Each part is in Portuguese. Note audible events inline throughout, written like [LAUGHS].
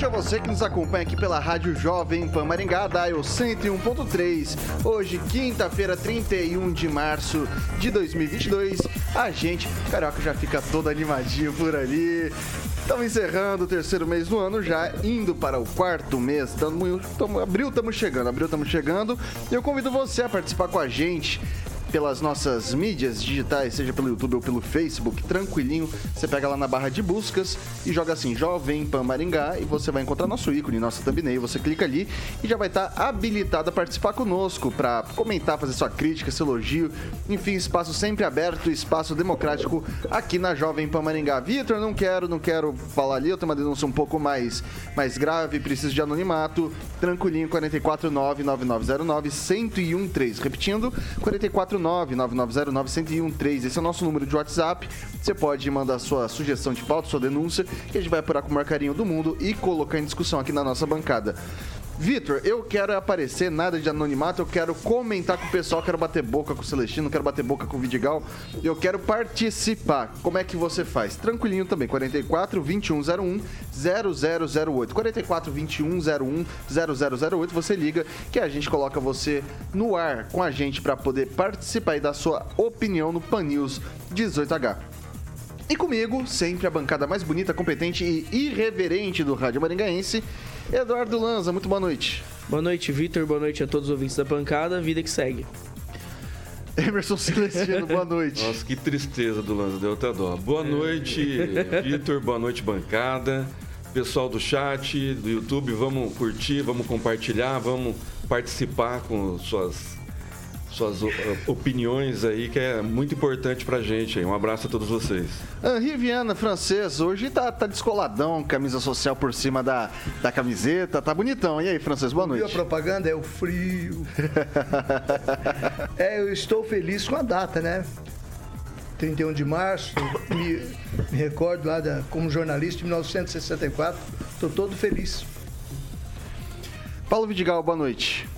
Noite a você que nos acompanha aqui pela Rádio Jovem Pan Maringá, Dial 101.3. Hoje, quinta-feira, 31 de março de 2022. A gente, carioca, já fica todo animadinho por ali. Estamos encerrando o terceiro mês do ano, já indo para o quarto mês. Tamo, tamo, abril estamos chegando, abril estamos chegando. E eu convido você a participar com a gente pelas nossas mídias digitais, seja pelo YouTube ou pelo Facebook, tranquilinho. Você pega lá na barra de buscas e joga assim, Jovem Pan Maringá, e você vai encontrar nosso ícone, nossa thumbnail. Você clica ali e já vai estar habilitado a participar conosco para comentar, fazer sua crítica, seu elogio. Enfim, espaço sempre aberto, espaço democrático aqui na Jovem Pan Maringá. Vitor, não quero, não quero falar ali, eu tenho uma denúncia um pouco mais, mais grave, preciso de anonimato. Tranquilinho, 449 9909 1013. Repetindo, 44 99909-1013. Esse é o nosso número de WhatsApp. Você pode mandar sua sugestão de pauta, sua denúncia, que a gente vai apurar com o maior carinho do mundo e colocar em discussão aqui na nossa bancada. Vitor, eu quero aparecer, nada de anonimato, eu quero comentar com o pessoal, quero bater boca com o Celestino, quero bater boca com o Vidigal, eu quero participar. Como é que você faz? Tranquilinho também, 44 2101 0008. 44 2101 0008, você liga que a gente coloca você no ar com a gente para poder participar e dar sua opinião no Pan News 18H. E comigo, sempre a bancada mais bonita, competente e irreverente do Rádio Maringaense, Eduardo Lanza. Muito boa noite. Boa noite, Vitor. Boa noite a todos os ouvintes da bancada. Vida que segue. Emerson Celestino, boa noite. Nossa, que tristeza do Lanza, deu até dó. Boa noite, Vitor. Boa noite, bancada. Pessoal do chat, do YouTube, vamos curtir, vamos compartilhar, vamos participar com suas suas opiniões aí, que é muito importante pra gente. Um abraço a todos vocês. Henri Viana, francês, hoje tá, tá descoladão, camisa social por cima da, da camiseta, tá bonitão. E aí, francês, boa noite. a propaganda é o frio. [LAUGHS] é, eu estou feliz com a data, né? 31 de março, me, me recordo lá da, como jornalista de 1964, estou todo feliz. Paulo Vidigal, boa noite.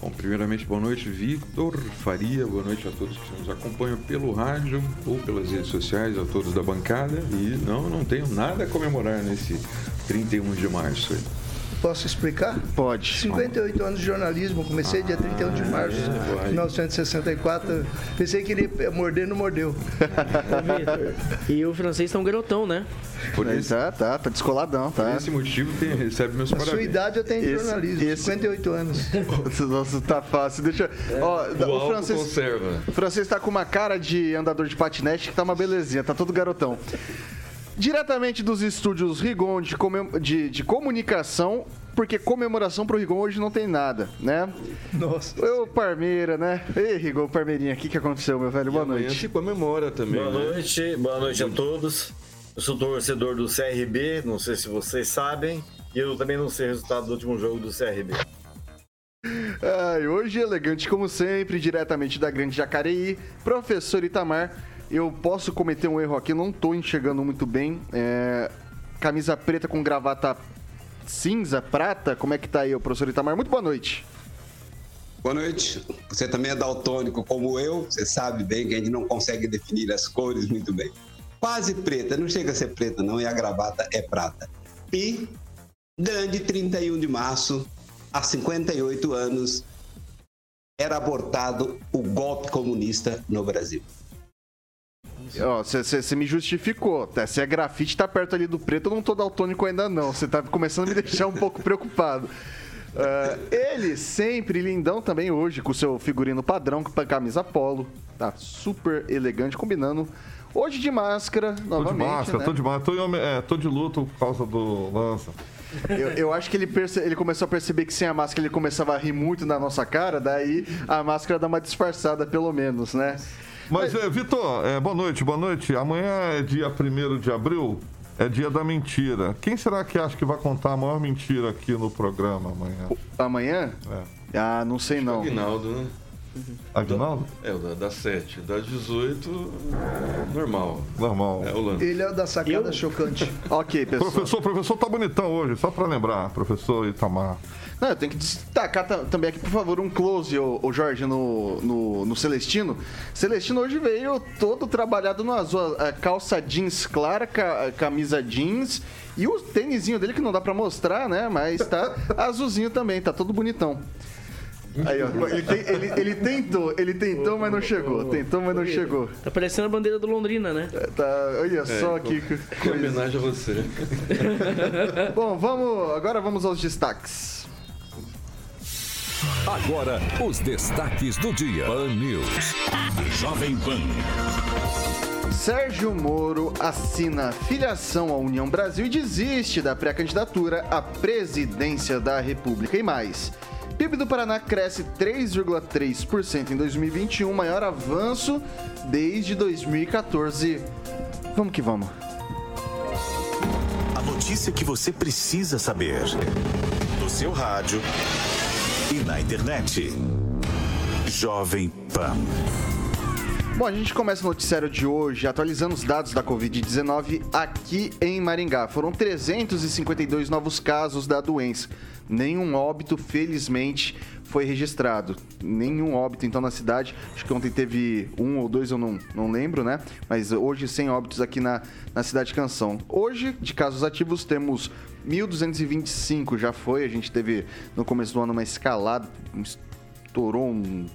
Bom, primeiramente, boa noite, Victor Faria, boa noite a todos que nos acompanham pelo rádio ou pelas redes sociais, a todos da bancada. E não, não tenho nada a comemorar nesse 31 de março. Posso explicar? Pode. 58 anos de jornalismo, comecei ah, dia 31 de março de 1964. Pensei que ele ia morder, não mordeu. [LAUGHS] e o francês tá um garotão, né? Por isso, tá, tá, tá descoladão, tá? Por esse motivo tem, recebe meus A parabéns. sua idade eu tenho de jornalismo, esse... 58 anos. [LAUGHS] Nossa, tá fácil. Deixa. É. Ó, o, o francês conserva. O francês tá com uma cara de andador de patinete que tá uma belezinha, tá todo garotão. Diretamente dos estúdios Rigon de, comem... de, de comunicação, porque comemoração pro Rigon hoje não tem nada, né? Nossa. Ô, Parmeira, né? Ei, Rigon, Parmeirinha, o que, que aconteceu, meu velho? Boa noite. se comemora também. Boa né? noite, boa noite a todos. Eu sou torcedor do CRB, não sei se vocês sabem, e eu também não sei o resultado do último jogo do CRB. Ai, hoje elegante como sempre, diretamente da Grande Jacareí, professor Itamar eu posso cometer um erro aqui, não tô enxergando muito bem. É, camisa preta com gravata cinza, prata, como é que tá aí, o professor Itamar? Muito boa noite. Boa noite. Você também é daltônico como eu, você sabe bem que a gente não consegue definir as cores muito bem. Quase preta, não chega a ser preta não, e a gravata é prata. E, grande 31 de março, há 58 anos, era abortado o golpe comunista no Brasil. Você me justificou. Tá? Se é grafite, tá perto ali do preto, eu não tô daltônico ainda não. Você tá começando a me [LAUGHS] deixar um pouco preocupado. Uh, ele sempre lindão também hoje, com o seu figurino padrão, com camisa polo. Tá super elegante, combinando. Hoje de máscara, novamente. Tô de máscara, né? tô de máscara. Tô, é, tô de luto por causa do lança. Eu, eu, acho que ele, perce... ele começou a perceber que sem a máscara ele começava a rir muito na nossa cara, daí a máscara dá uma disfarçada, pelo menos, né? Mas, é, Vitor, é, boa noite, boa noite. Amanhã é dia 1 de abril. é dia da mentira. Quem será que acha que vai contar a maior mentira aqui no programa amanhã? Amanhã? É. Ah, não sei não. Aguinaldo, né? Aguinaldo? É, o da, das 7. Das 18, normal. Normal. É o lance. Ele é o da sacada chocante. [LAUGHS] Ok, pessoal. Professor, professor tá bonitão hoje, só pra lembrar, professor Itamar. Não, eu tenho que destacar ta- também aqui, por favor, um close, ô, ô Jorge, no, no, no Celestino. Celestino hoje veio todo trabalhado no azul. calça jeans clara, ca- camisa jeans e o tênisinho dele que não dá pra mostrar, né? Mas tá azulzinho também, tá todo bonitão. Aí, ó, ele, tem- ele- ele tentou, ele tentou, mas não chegou. Tentou, mas não chegou. Tá parecendo a bandeira do Londrina, né? Tá, olha só É, que Em homenagem a você. Bom, vamos, agora vamos aos destaques. Agora, os destaques do dia. Pan News. Jovem Pan. Sérgio Moro assina filiação à União Brasil e desiste da pré-candidatura à presidência da República. E mais, PIB do Paraná cresce 3,3% em 2021, maior avanço desde 2014. Vamos que vamos. A notícia que você precisa saber. No seu rádio e na internet. Jovem Pan. Bom, a gente começa o noticiário de hoje atualizando os dados da Covid-19 aqui em Maringá. Foram 352 novos casos da doença. Nenhum óbito, felizmente, foi registrado. Nenhum óbito, então, na cidade. Acho que ontem teve um ou dois, eu não, não lembro, né? Mas hoje, sem óbitos aqui na, na cidade de Canção. Hoje, de casos ativos, temos 1.225, já foi. A gente teve no começo do ano uma escalada, estourou um,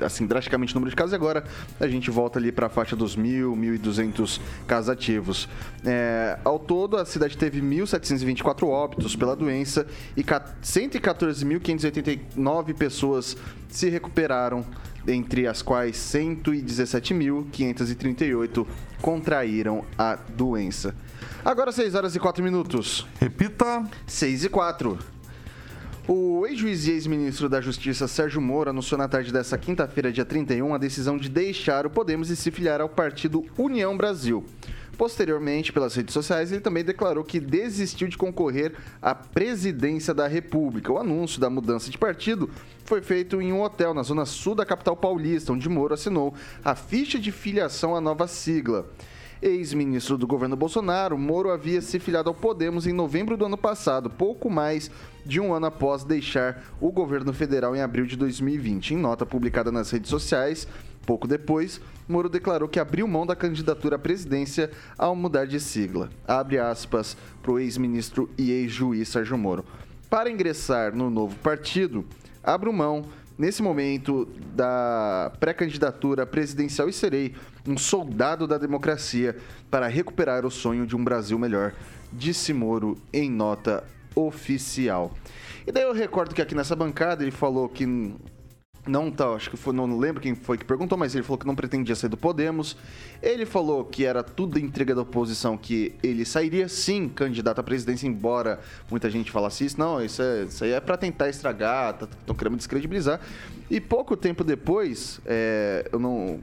assim, drasticamente o número de casos e agora a gente volta ali para a faixa dos 1.000, 1.200 casos ativos. É, ao todo, a cidade teve 1.724 óbitos pela doença e ca- 114.589 pessoas se recuperaram, entre as quais 117.538 contraíram a doença. Agora 6 horas e 4 minutos. Repita. 6 e 4. O ex-juiz e ex-ministro da Justiça Sérgio Moro anunciou na tarde desta quinta-feira, dia 31, a decisão de deixar o Podemos e se filiar ao partido União Brasil. Posteriormente, pelas redes sociais, ele também declarou que desistiu de concorrer à presidência da República. O anúncio da mudança de partido foi feito em um hotel na zona sul da capital paulista, onde Moro assinou a ficha de filiação à nova sigla. Ex-ministro do governo Bolsonaro, Moro havia se filiado ao Podemos em novembro do ano passado, pouco mais de um ano após deixar o governo federal em abril de 2020. Em nota publicada nas redes sociais, pouco depois, Moro declarou que abriu mão da candidatura à presidência ao mudar de sigla. Abre aspas para o ex-ministro e ex-juiz Sérgio Moro. Para ingressar no novo partido, abro mão nesse momento da pré-candidatura presidencial e serei um soldado da democracia para recuperar o sonho de um Brasil melhor, disse Moro em nota oficial. E daí eu recordo que aqui nessa bancada ele falou que não tá, acho que foi, não lembro quem foi que perguntou, mas ele falou que não pretendia sair do Podemos. Ele falou que era tudo intriga da oposição, que ele sairia sim candidato à presidência, embora muita gente falasse isso. Não, isso, é, isso aí é para tentar estragar, estão querendo descredibilizar. E pouco tempo depois, é, eu não.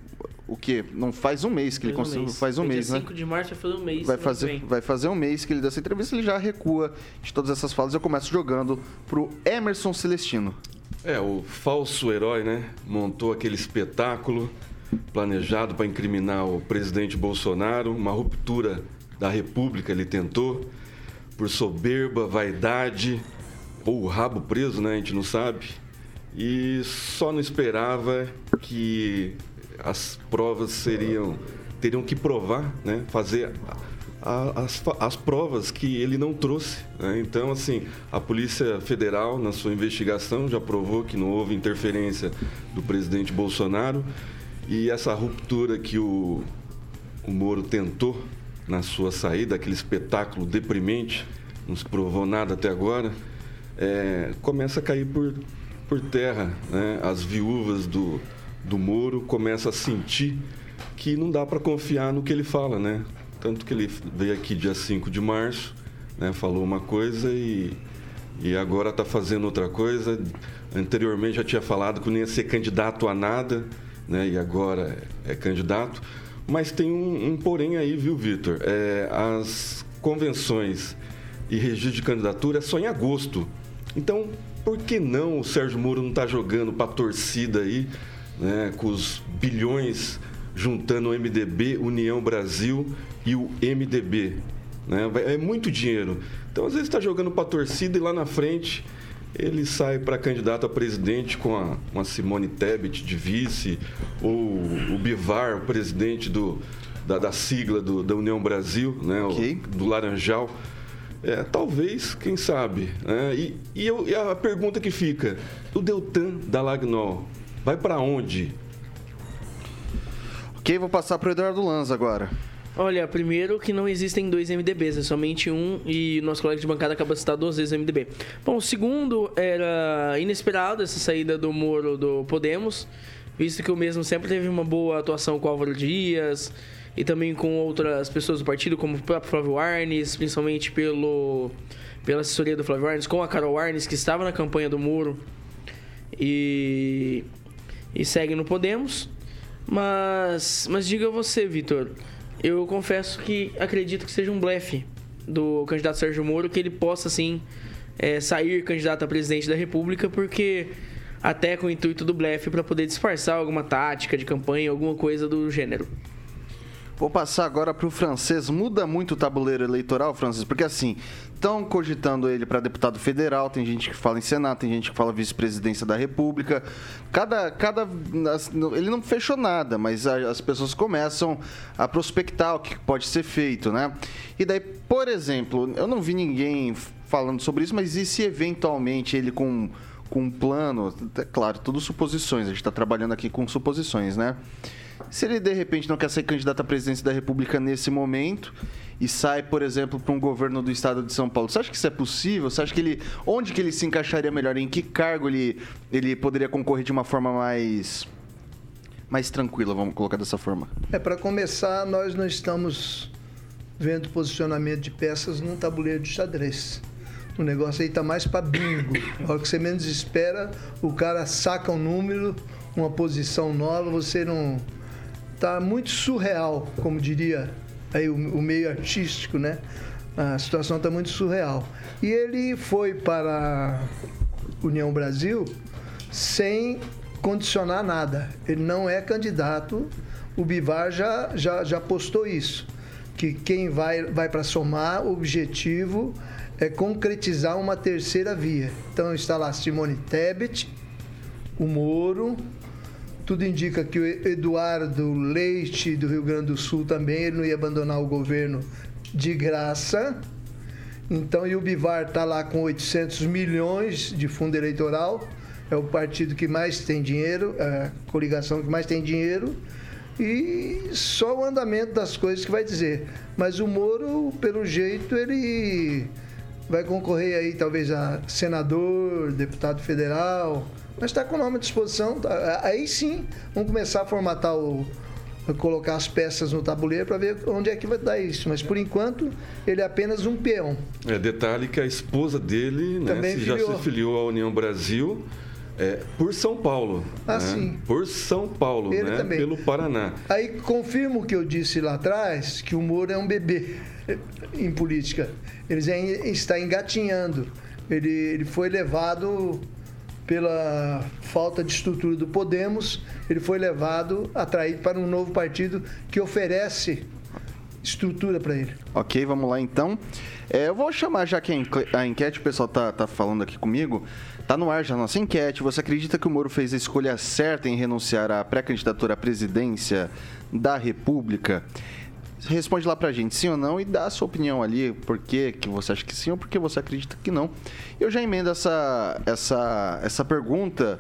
O que? Não faz um mês que ele Faz um conseguiu. mês. Faz um Dia mês, né? 5 de março vai fazer um mês. Vai fazer, vai fazer um mês que ele deu essa entrevista, ele já recua de todas essas falas. Eu começo jogando pro Emerson Celestino. É, o falso herói, né? Montou aquele espetáculo planejado para incriminar o presidente Bolsonaro, uma ruptura da República ele tentou, por soberba, vaidade, ou o rabo preso, né? A gente não sabe. E só não esperava que as provas seriam. teriam que provar, né? Fazer as, as provas que ele não trouxe. né? Então, assim, a Polícia Federal, na sua investigação, já provou que não houve interferência do presidente Bolsonaro. E essa ruptura que o, o Moro tentou na sua saída, aquele espetáculo deprimente, não se provou nada até agora, é, começa a cair por, por terra. Né? As viúvas do, do Moro começam a sentir que não dá para confiar no que ele fala, né? Tanto que ele veio aqui dia 5 de março, né? falou uma coisa e, e agora está fazendo outra coisa. Anteriormente já tinha falado que não ia ser candidato a nada, né? e agora é, é candidato. Mas tem um, um porém aí, viu, Vitor? É, as convenções e registro de candidatura é só em agosto. Então, por que não o Sérgio Moro não está jogando para a torcida aí, né, com os bilhões juntando o MDB, União Brasil e o MDB? Né? É muito dinheiro. Então, às vezes, está jogando para a torcida e lá na frente ele sai para candidato a presidente com a, uma Simone Tebet de vice, ou o Bivar, presidente do, da, da sigla do, da União Brasil, né? Okay. O, do Laranjal. É, talvez, quem sabe. Né? E, e, eu, e, a pergunta que fica: o Deltan da Lagnol vai para onde? Ok, vou passar para o Eduardo Lanza agora. Olha, primeiro que não existem dois MDBs, é somente um e nosso colega de bancada acaba de citar duas vezes o MDB. Bom, o segundo era inesperado essa saída do Moro do Podemos, visto que o mesmo sempre teve uma boa atuação com o Álvaro Dias, e também com outras pessoas do partido, como o próprio Flávio Arnes, principalmente pelo, pela assessoria do Flávio Arnes, com a Carol Arnes, que estava na campanha do Muro e, e segue no Podemos. Mas, mas diga você, Vitor, eu confesso que acredito que seja um blefe do candidato Sérgio Moro que ele possa, sim, é, sair candidato a presidente da República, porque até com o intuito do blefe para poder disfarçar alguma tática de campanha, alguma coisa do gênero. Vou passar agora para o francês. Muda muito o tabuleiro eleitoral, Francis? Porque assim, estão cogitando ele para deputado federal, tem gente que fala em Senado, tem gente que fala vice-presidência da República. Cada, cada. Ele não fechou nada, mas as pessoas começam a prospectar o que pode ser feito, né? E daí, por exemplo, eu não vi ninguém falando sobre isso, mas e se eventualmente ele com, com um plano. É claro, tudo suposições, a gente está trabalhando aqui com suposições, né? Se ele de repente não quer ser candidato à presidência da República nesse momento e sai, por exemplo, para um governo do estado de São Paulo, você acha que isso é possível? Você acha que ele onde que ele se encaixaria melhor? Em que cargo ele ele poderia concorrer de uma forma mais mais tranquila, vamos colocar dessa forma? É para começar, nós não estamos vendo posicionamento de peças num tabuleiro de xadrez. O negócio aí tá mais para bingo. A hora que você menos espera, o cara saca um número, uma posição nova, você não tá muito surreal, como diria aí o, o meio artístico, né? A situação está muito surreal. E ele foi para a União Brasil sem condicionar nada. Ele não é candidato. O Bivar já, já, já postou isso. Que quem vai, vai para somar, o objetivo é concretizar uma terceira via. Então está lá Simone Tebet, o Moro, tudo indica que o Eduardo Leite, do Rio Grande do Sul, também não ia abandonar o governo de graça. Então, e o Bivar está lá com 800 milhões de fundo eleitoral. É o partido que mais tem dinheiro, é a coligação que mais tem dinheiro. E só o andamento das coisas que vai dizer. Mas o Moro, pelo jeito, ele vai concorrer aí talvez a senador, deputado federal, mas está com o nome à disposição. Tá? Aí sim, vamos começar a formatar o. colocar as peças no tabuleiro para ver onde é que vai dar isso. Mas por enquanto, ele é apenas um peão. É, detalhe que a esposa dele né, se já se filiou à União Brasil. É, por São Paulo. Ah, né? sim. Por São Paulo, Ele né? Também. Pelo Paraná. Aí confirmo o que eu disse lá atrás, que o Moro é um bebê em política. Ele está engatinhando. Ele, ele foi levado pela falta de estrutura do Podemos, ele foi levado, atraído para um novo partido que oferece estrutura para ele. Ok, vamos lá então. É, eu vou chamar já que a enquete, o pessoal tá, tá falando aqui comigo. Tá no ar já a nossa enquete. Você acredita que o Moro fez a escolha certa em renunciar à pré-candidatura à presidência da República? Responde lá pra gente, sim ou não, e dá a sua opinião ali, por que, você acha que sim ou por que você acredita que não. Eu já emendo essa, essa, essa pergunta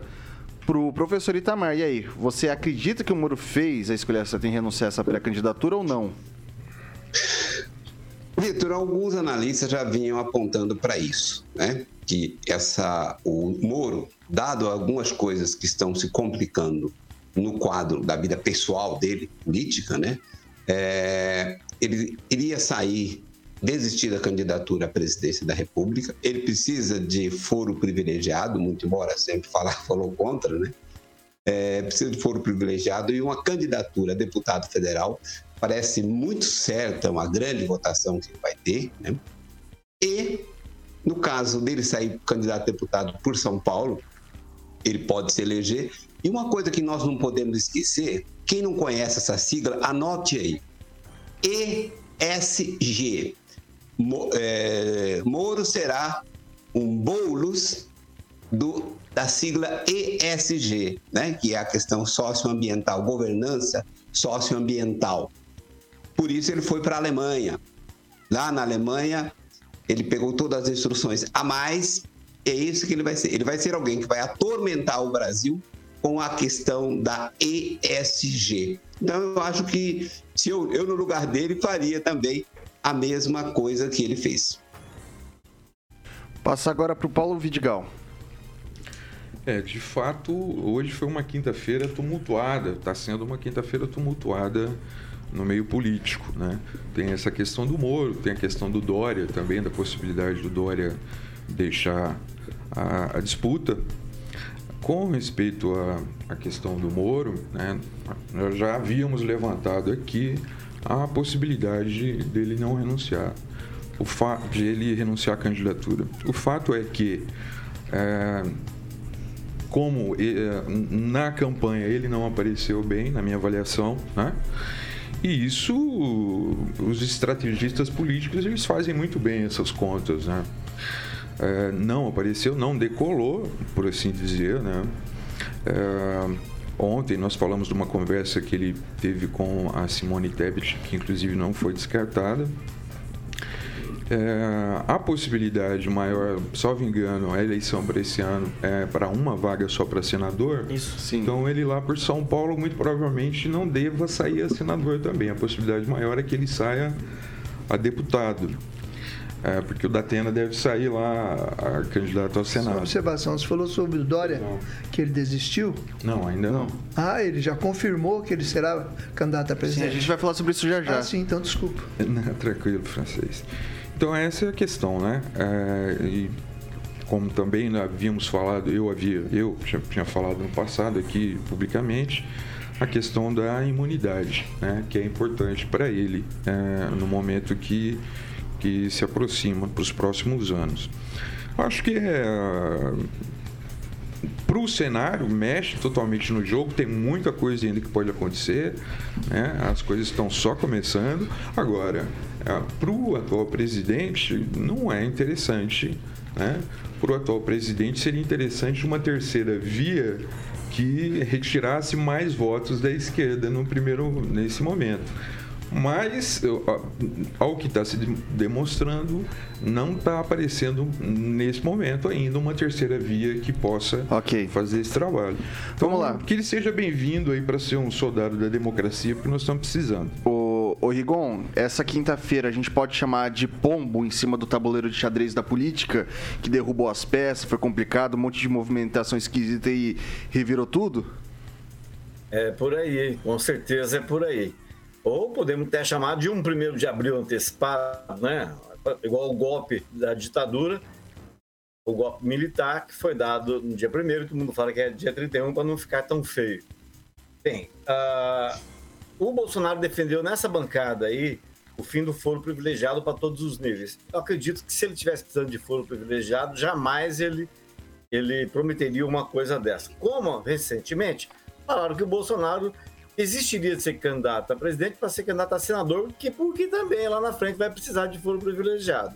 pro professor Itamar. E aí, você acredita que o Moro fez a escolha certa em renunciar a essa pré-candidatura ou não? Vitor, alguns analistas já vinham apontando para isso, né? Que essa, o Moro, dado algumas coisas que estão se complicando no quadro da vida pessoal dele, política, né? É, ele iria sair, desistir da candidatura à presidência da República. Ele precisa de foro privilegiado, muito embora sempre falar, [LAUGHS] falou contra, né? É, precisa de foro privilegiado e uma candidatura a deputado federal parece muito certa, uma grande votação que vai ter, né? E no caso dele sair candidato a deputado por São Paulo, ele pode se eleger. E uma coisa que nós não podemos esquecer, quem não conhece essa sigla, anote aí. ESG. É, Moro será um bolos do, da sigla ESG, né? que é a questão socioambiental, governança socioambiental. Por isso ele foi para a Alemanha. Lá na Alemanha, ele pegou todas as instruções a mais. É isso que ele vai ser. Ele vai ser alguém que vai atormentar o Brasil com a questão da ESG. Então eu acho que se eu, eu no lugar dele faria também a mesma coisa que ele fez. Passa agora para o Paulo Vidigal. É, de fato, hoje foi uma quinta-feira tumultuada, está sendo uma quinta-feira tumultuada no meio político, né? Tem essa questão do Moro, tem a questão do Dória também, da possibilidade do Dória deixar a, a disputa. Com respeito à, questão do Moro, né, nós já havíamos levantado aqui a possibilidade dele não renunciar o fato de ele renunciar à candidatura. O fato é que, é, como é, na campanha ele não apareceu bem, na minha avaliação, né? E isso, os estrategistas políticos, eles fazem muito bem essas contas, né? É, não apareceu, não decolou, por assim dizer, né? É, ontem nós falamos de uma conversa que ele teve com a Simone Tebet, que inclusive não foi descartada, é, a possibilidade maior, salvo engano, a eleição para esse ano é para uma vaga só para senador. Isso, sim. Então ele lá por São Paulo muito provavelmente não deva sair a senador também. A possibilidade maior é que ele saia a deputado. É, porque o Datena deve sair lá a candidato ao Senado. Só observação, você falou sobre o Dória, não. que ele desistiu? Não, ainda não. Ah, ele já confirmou que ele será candidato a presidente? Sim, a gente vai falar sobre isso já já. Ah, sim, então desculpa. Não, [LAUGHS] tranquilo, francês. Então essa é a questão, né? É, e como também havíamos falado, eu havia, eu já tinha falado no passado aqui publicamente, a questão da imunidade, né? Que é importante para ele é, no momento que, que se aproxima para os próximos anos. Acho que é para o cenário, mexe totalmente no jogo, tem muita coisa ainda que pode acontecer, né? as coisas estão só começando. Agora, é, para o atual presidente, não é interessante. Né? Para o atual presidente, seria interessante uma terceira via que retirasse mais votos da esquerda no primeiro, nesse momento. Mas, ao que está se demonstrando, não está aparecendo nesse momento ainda uma terceira via que possa okay. fazer esse trabalho. Então, Vamos lá. Que ele seja bem-vindo aí para ser um soldado da democracia, porque nós estamos precisando. Ô, ô Rigon, essa quinta-feira a gente pode chamar de pombo em cima do tabuleiro de xadrez da política, que derrubou as peças, foi complicado, um monte de movimentação esquisita e revirou tudo? É por aí, com certeza é por aí. Ou podemos até chamar de um primeiro de abril antecipado, né? Igual o golpe da ditadura, o golpe militar que foi dado no dia 1 todo mundo fala que é dia 31 para não ficar tão feio. Bem, uh, o Bolsonaro defendeu nessa bancada aí o fim do foro privilegiado para todos os níveis. Eu acredito que se ele tivesse precisando de foro privilegiado, jamais ele, ele prometeria uma coisa dessa. Como recentemente falaram que o Bolsonaro existiria de ser candidato a presidente para ser candidato a senador, que porque também lá na frente vai precisar de foro privilegiado.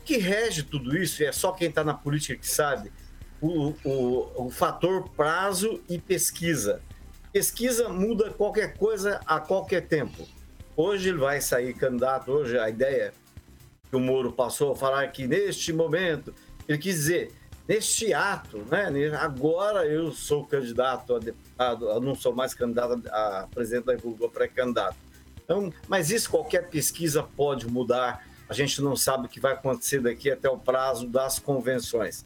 O que rege tudo isso, e é só quem está na política que sabe, o, o, o fator prazo e pesquisa. Pesquisa muda qualquer coisa a qualquer tempo. Hoje ele vai sair candidato, hoje a ideia que o Moro passou a falar que neste momento, ele quis dizer, neste ato, né? Agora eu sou candidato a deputado, eu não sou mais candidato a presidente da República, pré-candidato. Então, mas isso qualquer pesquisa pode mudar. A gente não sabe o que vai acontecer daqui até o prazo das convenções.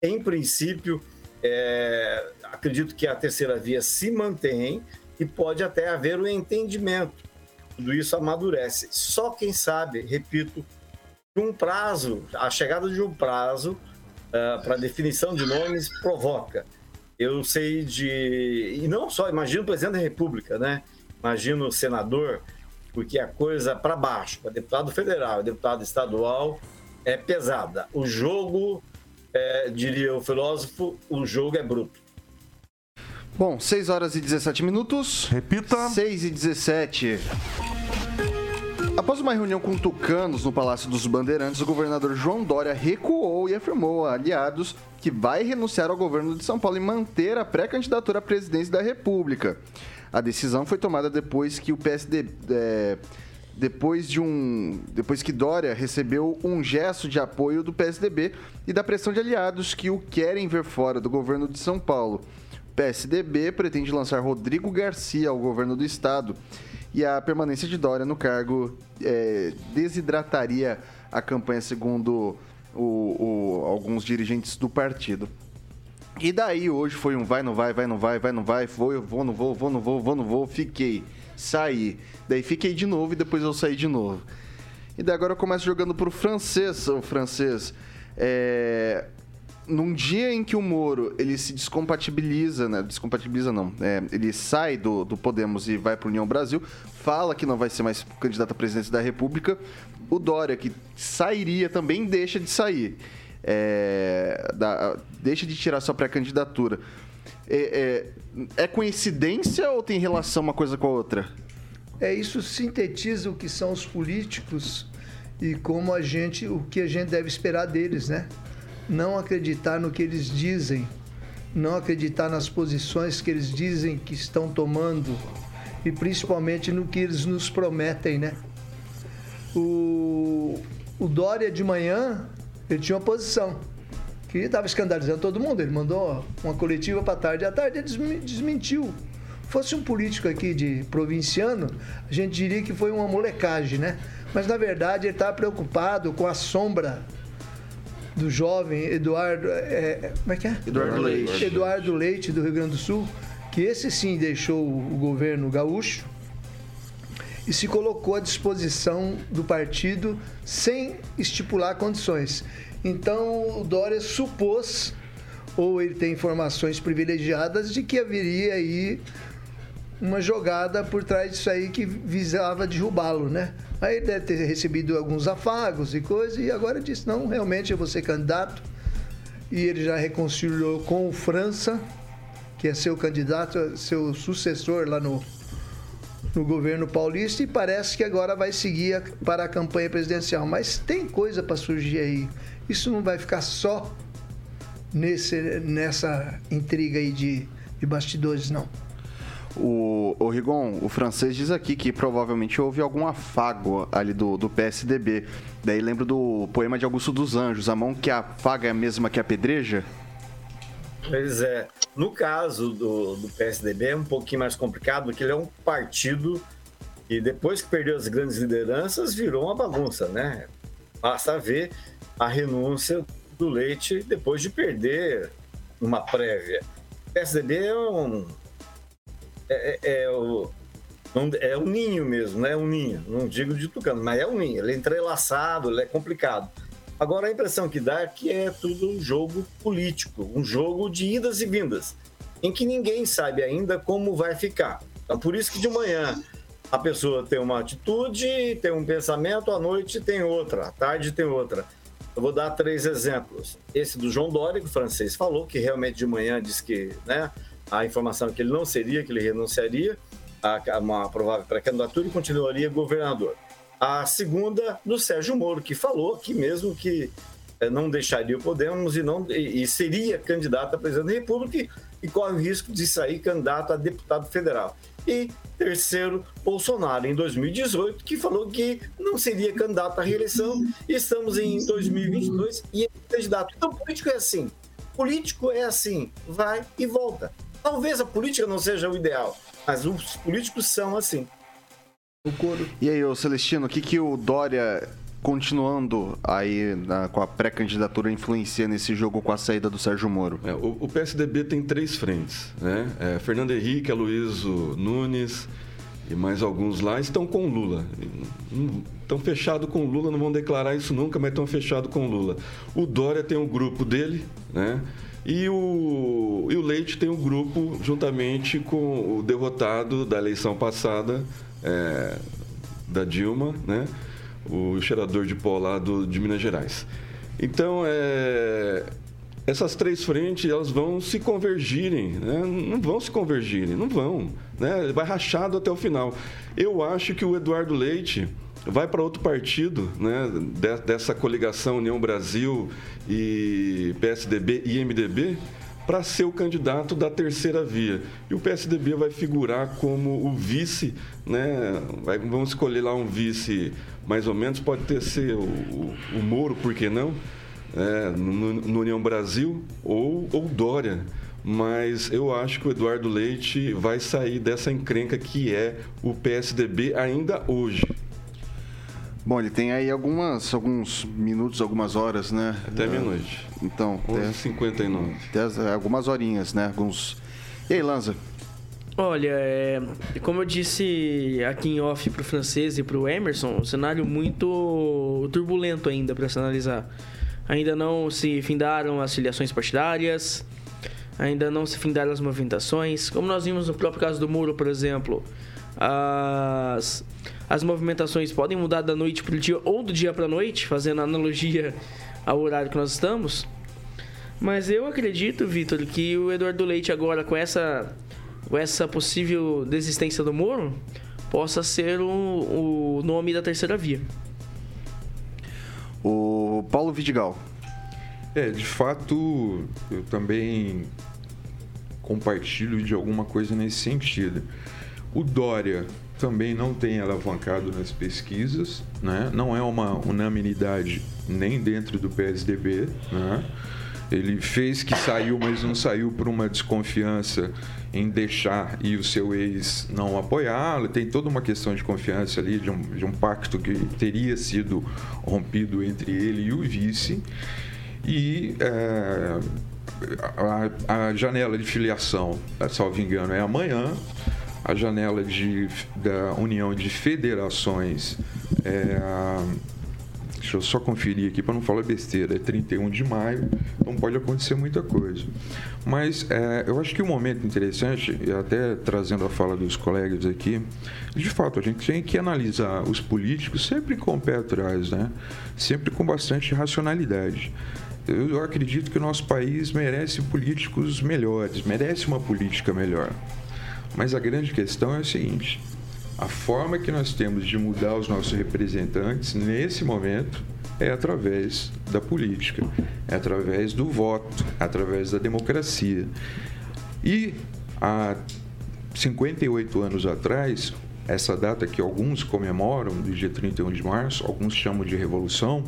Em princípio, é, acredito que a terceira via se mantém e pode até haver um entendimento. Tudo isso amadurece. Só quem sabe, repito, um prazo, a chegada de um prazo uh, ah, para definição de nomes provoca. Eu sei de. E não só, imagina o presidente da República, né? Imagina o senador, porque a coisa para baixo, para deputado federal, deputado estadual, é pesada. O jogo, é, diria o filósofo, o jogo é bruto. Bom, 6 horas e 17 minutos. Repita. 6 e 17. Após uma reunião com tucanos no Palácio dos Bandeirantes, o governador João Dória recuou e afirmou a aliados que vai renunciar ao governo de São Paulo e manter a pré-candidatura à presidência da República. A decisão foi tomada depois que o PSD. É, depois de um. Depois que Dória recebeu um gesto de apoio do PSDB e da pressão de aliados que o querem ver fora do governo de São Paulo. O PSDB pretende lançar Rodrigo Garcia ao governo do estado e a permanência de Dória no cargo é, desidrataria a campanha, segundo o, o, alguns dirigentes do partido. E daí hoje foi um vai, não vai, vai, não vai, vai, não vai, vou, vou, não vou, vou, não vou, vou, não vou, fiquei, saí. Daí fiquei de novo e depois eu saí de novo. E daí agora eu começo jogando pro francês, o francês. É, num dia em que o Moro ele se descompatibiliza, né? Descompatibiliza não. É, ele sai do, do Podemos e vai para União Brasil, fala que não vai ser mais candidato à presidência da República. O Dória, que sairia também, deixa de sair. É, da, deixa de tirar sua pré-candidatura. É, é, é coincidência ou tem relação uma coisa com a outra? É, isso sintetiza o que são os políticos e como a gente, o que a gente deve esperar deles, né? Não acreditar no que eles dizem, não acreditar nas posições que eles dizem que estão tomando e principalmente no que eles nos prometem, né? O, o Dória de manhã, ele tinha uma posição que estava escandalizando todo mundo. Ele mandou uma coletiva para tarde. À tarde ele desmentiu. Fosse um político aqui de provinciano, a gente diria que foi uma molecagem, né? Mas na verdade ele estava preocupado com a sombra do jovem Eduardo. É, como é que é? Eduardo Leite. Eduardo Leite, do Rio Grande do Sul, que esse sim deixou o governo gaúcho e se colocou à disposição do partido sem estipular condições. Então o Dória supôs, ou ele tem informações privilegiadas, de que haveria aí uma jogada por trás disso aí que visava derrubá-lo, né? Aí ele deve ter recebido alguns afagos e coisas, e agora disse: não, realmente eu vou ser candidato. E ele já reconciliou com o França, que é seu candidato, seu sucessor lá no, no governo paulista, e parece que agora vai seguir para a campanha presidencial. Mas tem coisa para surgir aí. Isso não vai ficar só nesse, nessa intriga aí de, de bastidores, não. O, o Rigon, o francês diz aqui que provavelmente houve algum afago ali do, do PSDB. Daí lembro do poema de Augusto dos Anjos, a mão que afaga é a mesma que apedreja? Pois é. No caso do, do PSDB é um pouquinho mais complicado, porque ele é um partido que depois que perdeu as grandes lideranças virou uma bagunça, né? Basta ver a renúncia do Leite depois de perder uma prévia. O PSDB é um, é, é, é, o, é um ninho mesmo, né? É um ninho. Não digo de tucano, mas é um ninho. Ele é entrelaçado, ele é complicado. Agora a impressão que dá é que é tudo um jogo político, um jogo de idas e vindas, em que ninguém sabe ainda como vai ficar. Então, por isso que de manhã a pessoa tem uma atitude, tem um pensamento, à noite tem outra, à tarde tem outra. Eu vou dar três exemplos. Esse do João Dória, que o francês falou, que realmente de manhã disse que né, a informação que ele não seria, que ele renunciaria a uma provável pré-candidatura e continuaria governador. A segunda, do Sérgio Moro, que falou aqui mesmo que eh, não deixaria o Podemos e, não, e, seria candidato a presidente da República e, corre o risco de sair candidato a deputado federal. E terceiro, Bolsonaro, em 2018, que falou que não seria candidato à reeleição. Estamos em 2022 e é candidato. Então, político é assim. Político é assim, vai e volta. Talvez a política não seja o ideal, mas os políticos são assim. E aí, ô Celestino, o que, que o Dória, continuando aí na, com a pré-candidatura, influencia nesse jogo com a saída do Sérgio Moro? É, o, o, PSDB tem três frentes, né? É, Fernando Henrique, Aloysio Nunes e mais alguns lá estão com Lula. Estão fechados com Lula, não vão declarar isso nunca, mas estão fechados com Lula. O Dória tem um grupo dele, né? E o, e o Leite tem um grupo juntamente com o derrotado da eleição passada, é, da Dilma, né? o cheirador de pó lá do, de Minas Gerais. Então, é, essas três frentes elas vão se convergirem, né? não vão se convergirem, não vão, né? vai rachado até o final. Eu acho que o Eduardo Leite vai para outro partido, né? dessa coligação União Brasil e PSDB e MDB, para ser o candidato da terceira via. E o PSDB vai figurar como o vice, né? Vai, vamos escolher lá um vice mais ou menos, pode ter ser o, o, o Moro, por que não? é, no, no, União Brasil ou, ou Dória. Mas eu acho que o Eduardo Leite vai sair dessa encrenca que é o PSDB ainda hoje. Bom, ele tem aí algumas, alguns minutos, algumas horas, né? Até meia-noite. Então, 11h59. Até algumas horinhas, né? Alguns... E aí, Lanza? Olha, é, como eu disse aqui em off para o francês e para o Emerson, um cenário muito turbulento ainda para se analisar. Ainda não se findaram as filiações partidárias, ainda não se findaram as movimentações. Como nós vimos no próprio caso do Muro, por exemplo, as, as movimentações podem mudar da noite para o dia ou do dia para a noite, fazendo analogia ao horário que nós estamos. Mas eu acredito, Vitor, que o Eduardo Leite agora com essa com essa possível desistência do Moro possa ser o, o nome da terceira via. O Paulo Vidigal. É, de fato, eu também compartilho de alguma coisa nesse sentido. O Dória também não tem alavancado nas pesquisas, né? não é uma unanimidade nem dentro do PSDB. Né? Ele fez que saiu, mas não saiu por uma desconfiança em deixar e o seu ex não apoiá-lo. Tem toda uma questão de confiança ali, de um, de um pacto que teria sido rompido entre ele e o vice. E é, a, a, janela de filiação, salvo engano, é amanhã. A janela de, da União de Federações é Deixa eu só conferir aqui para não falar besteira. É 31 de maio, então pode acontecer muita coisa. Mas é, eu acho que um momento interessante, até trazendo a fala dos colegas aqui, de fato, a gente tem que analisar os políticos sempre com o pé atrás, né? sempre com bastante racionalidade. Eu acredito que o nosso país merece políticos melhores, merece uma política melhor. Mas a grande questão é a seguinte: a forma que nós temos de mudar os nossos representantes nesse momento é através da política, é através do voto, é através da democracia. E há 58 anos atrás, essa data que alguns comemoram, do dia 31 de março, alguns chamam de revolução,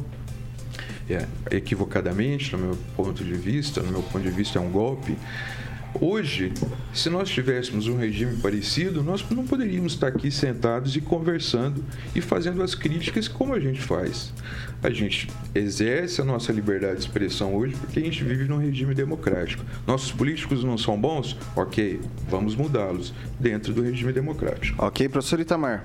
é, equivocadamente, no meu ponto de vista, no meu ponto de vista é um golpe, Hoje, se nós tivéssemos um regime parecido, nós não poderíamos estar aqui sentados e conversando e fazendo as críticas como a gente faz. A gente exerce a nossa liberdade de expressão hoje porque a gente vive num regime democrático. Nossos políticos não são bons? Ok, vamos mudá-los dentro do regime democrático. Ok, professor Itamar.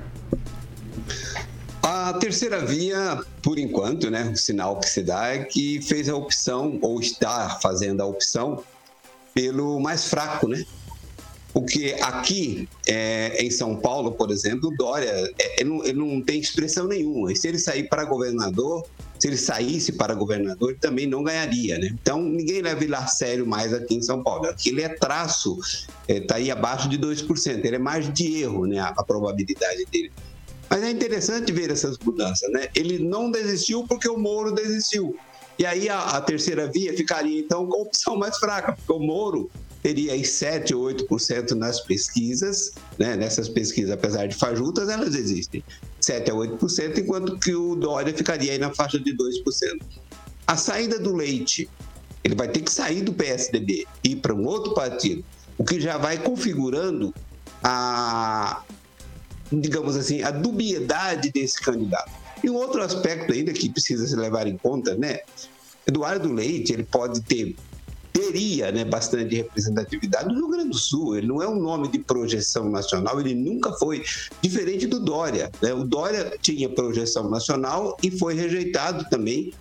A terceira via, por enquanto, né, o sinal que se dá é que fez a opção, ou está fazendo a opção, pelo mais fraco, né? Porque aqui é, em São Paulo, por exemplo, o Dória é, ele, não, ele, não, tem expressão nenhuma. E se ele sair para governador, se ele saísse para governador, ele também não ganharia, né? Então ninguém leva ele a sério mais aqui em São Paulo. Aqui ele é traço, está é, tá aí abaixo de 2%. Ele é mais de erro, né? A, a probabilidade dele. Mas é interessante ver essas mudanças, né? Ele não desistiu porque o Moro desistiu. E aí a, a terceira via ficaria então com a opção mais fraca, porque o Moro teria aí 7 ou 8% nas pesquisas, né? nessas pesquisas, apesar de fajutas, elas existem, 7 a 8%, enquanto que o Dória ficaria aí na faixa de 2%. A saída do Leite, ele vai ter que sair do PSDB e ir para um outro partido, o que já vai configurando a, digamos assim, a dubiedade desse candidato. E um outro aspecto ainda que precisa se levar em conta, né? Eduardo Leite, ele pode ter teria né, bastante representatividade no Rio Grande do Sul. Ele não é um nome de projeção nacional, ele nunca foi diferente do Dória. Né? O Dória tinha projeção nacional e foi rejeitado também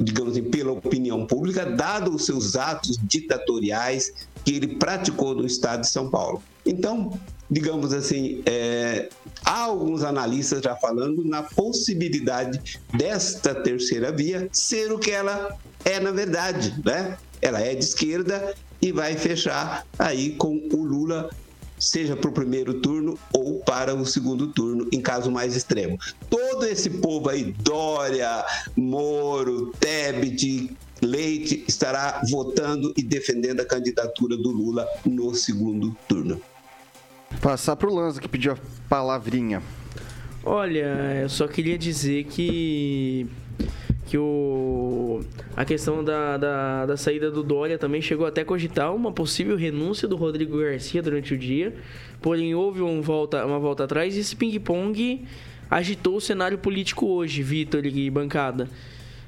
digamos assim, pela opinião pública, dado os seus atos ditatoriais que ele praticou no estado de São Paulo. Então, digamos assim, é, há alguns analistas já falando na possibilidade desta terceira via ser o que ela é na verdade, né? Ela é de esquerda e vai fechar aí com o Lula seja para o primeiro turno ou para o segundo turno, em caso mais extremo. Todo esse povo aí, Dória, Moro, Tebet, Leite, estará votando e defendendo a candidatura do Lula no segundo turno. Passar para o Lanza, que pediu a palavrinha. Olha, eu só queria dizer que que o, a questão da, da, da, saída do Dória também chegou até a cogitar uma possível renúncia do Rodrigo Garcia durante o dia. Porém, houve um volta, uma volta atrás e esse ping-pong agitou o cenário político hoje, Vitor e bancada.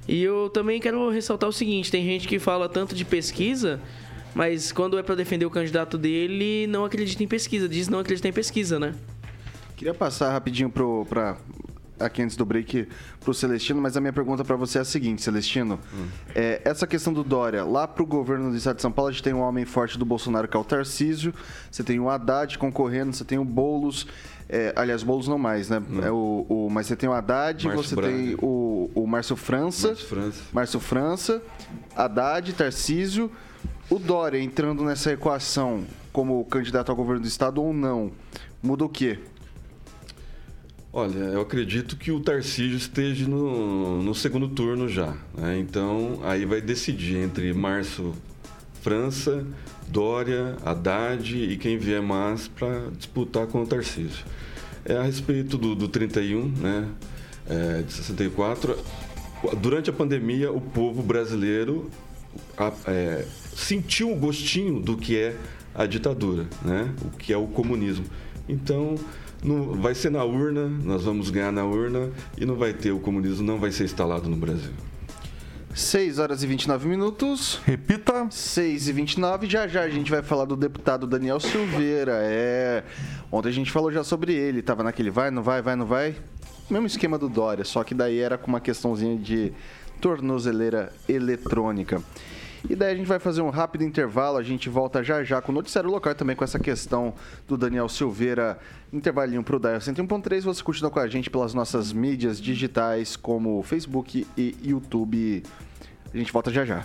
E eu também quero ressaltar o seguinte: tem gente que fala tanto de pesquisa, mas quando é para defender o candidato dele, não acredita em pesquisa, diz não acredita em pesquisa, né? Queria passar rapidinho para aqui antes do break para o Celestino, mas a minha pergunta para você é a seguinte, Celestino. Hum. É, essa questão do Dória, lá para o governo do estado de São Paulo, a gente tem um homem forte do Bolsonaro, que é o Tarcísio, você tem o Haddad concorrendo, você tem o Boulos. É, aliás, Boulos não mais, né? Hum. É o, o, mas você tem o Haddad, Márcio você Braga. tem o, o Márcio França. Márcio França. Márcio França, Haddad, Tarcísio. O Dória entrando nessa equação como candidato ao governo do estado ou não, muda o quê? Olha, eu acredito que o Tarcísio esteja no, no segundo turno já. Né? Então, aí vai decidir entre Março França, Dória, Haddad e quem vier mais para disputar com o Tarcísio. É a respeito do, do 31, né? É, de 64. Durante a pandemia, o povo brasileiro é, sentiu o gostinho do que é a ditadura, né? o que é o comunismo. Então, não, vai ser na urna, nós vamos ganhar na urna e não vai ter, o comunismo não vai ser instalado no Brasil. 6 horas e 29 minutos. Repita. 6 e 29. Já já a gente vai falar do deputado Daniel Silveira. É. Ontem a gente falou já sobre ele. Tava naquele vai, não vai, vai, não vai. Mesmo esquema do Dória, só que daí era com uma questãozinha de tornozeleira eletrônica. E daí a gente vai fazer um rápido intervalo, a gente volta já já com o noticiário local também com essa questão do Daniel Silveira. Intervalinho pro Dial 101.3, você continua com a gente pelas nossas mídias digitais como Facebook e YouTube. A gente volta já já.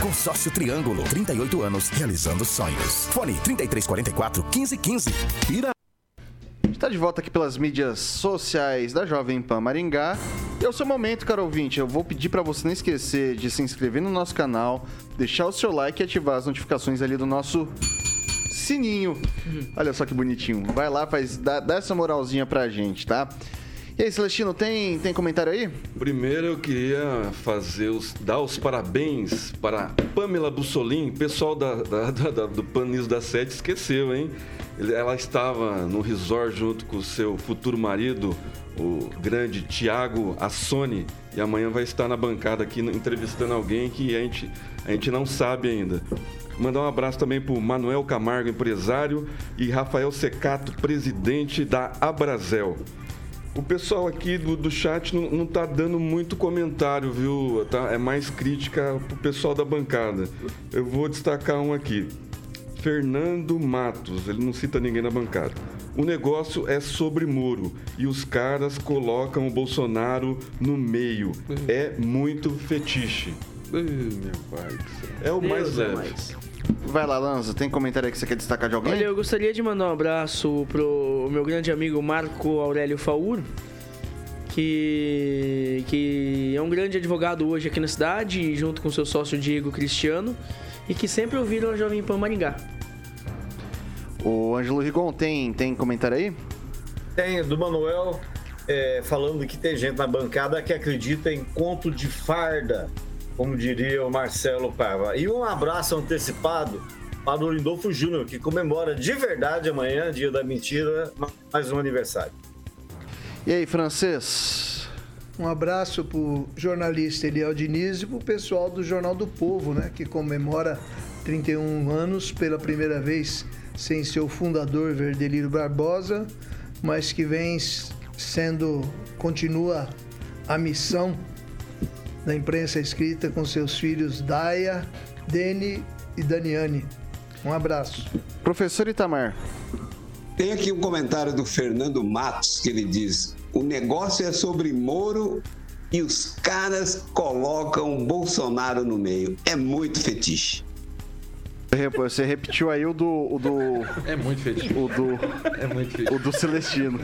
Consórcio Triângulo, 38 anos, realizando sonhos. Fone 3344 1515. Pira. Está de volta aqui pelas mídias sociais da Jovem Pan Maringá. E é o seu momento, caro ouvinte. Eu vou pedir para você não esquecer de se inscrever no nosso canal, deixar o seu like e ativar as notificações ali do nosso sininho. Olha só que bonitinho. Vai lá, faz, dá, dá essa moralzinha pra gente, tá? E aí, Celestino, tem, tem comentário aí? Primeiro eu queria fazer os, dar os parabéns para Pamela Bussolin, pessoal da, da, da, do Panis da Sete esqueceu, hein? Ela estava no resort junto com o seu futuro marido, o grande Tiago Assoni, e amanhã vai estar na bancada aqui entrevistando alguém que a gente, a gente não sabe ainda. Mandar um abraço também para o Manuel Camargo, empresário, e Rafael Secato, presidente da Abrazel. O pessoal aqui do, do chat não, não tá dando muito comentário, viu? Tá? É mais crítica pro pessoal da bancada. Eu vou destacar um aqui. Fernando Matos, ele não cita ninguém na bancada. O negócio é sobre muro e os caras colocam o Bolsonaro no meio. É muito fetiche. meu pai. É o Deus mais leve. Mais. Vai lá, Lanza, tem comentário aí que você quer destacar de alguém? Olha, eu gostaria de mandar um abraço pro meu grande amigo Marco Aurélio Faur, que, que é um grande advogado hoje aqui na cidade, junto com seu sócio Diego Cristiano, e que sempre ouviram a Jovem Pan Maringá. O Ângelo Rigon tem, tem comentário aí? Tem, do Manuel. é, falando que tem gente na bancada que acredita em conto de farda, como diria o Marcelo Paiva. E um abraço antecipado para o Lindolfo Júnior, que comemora de verdade amanhã, dia da mentira, mais um aniversário. E aí, francês? Um abraço para o jornalista Eliel Diniz e para o pessoal do Jornal do Povo, né, que comemora 31 anos pela primeira vez sem seu fundador Verdeliro Barbosa, mas que vem sendo continua a missão da imprensa escrita com seus filhos Daia, Dene e Daniane. Um abraço. Professor Itamar. Tem aqui um comentário do Fernando Matos que ele diz: o negócio é sobre Moro e os caras colocam Bolsonaro no meio. É muito fetiche. Você repetiu aí o do. O do é muito fetiche. O do. É muito fetiche. O do Celestino.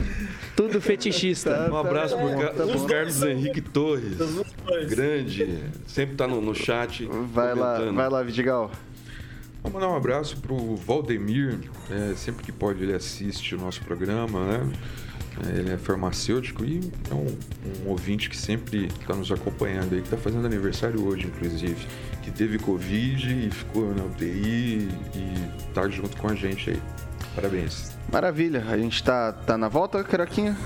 Tudo fetichista. Um abraço pro tá Carlos Henrique Torres. Grande. Sempre tá no, no chat. Vai lá, vai lá, Vidigal. Vou mandar um abraço pro Valdemir. É, sempre que pode, ele assiste o nosso programa, né? Ele é farmacêutico e é um, um ouvinte que sempre está nos acompanhando aí, que está fazendo aniversário hoje, inclusive. Que teve Covid e ficou na UTI e está junto com a gente aí. Parabéns. Maravilha. A gente tá, tá na volta, Caraquinha?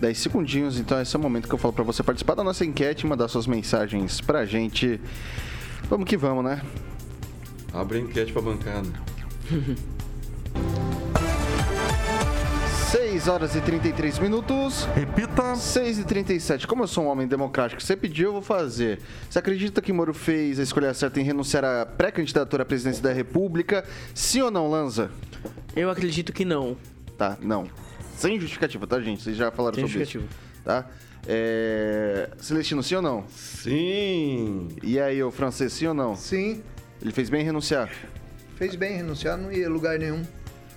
10 segundinhos, então esse é o momento que eu falo para você participar da nossa enquete, mandar suas mensagens pra gente. Vamos que vamos, né? Abre a enquete pra bancada. [LAUGHS] 6 horas e 33 minutos. Repita. 6 e 37. Como eu sou um homem democrático, você pediu, eu vou fazer. Você acredita que Moro fez a escolha certa em renunciar à pré-candidatura à presidência da República? Sim ou não, Lanza? Eu acredito que não. Tá, não. Sem justificativa, tá, gente? Vocês já falaram Sem sobre justificativa. isso. Tá? É... Celestino, sim ou não? Sim. E aí, o francês, sim ou não? Sim. Ele fez bem em renunciar? Fez bem renunciar, não ia lugar nenhum.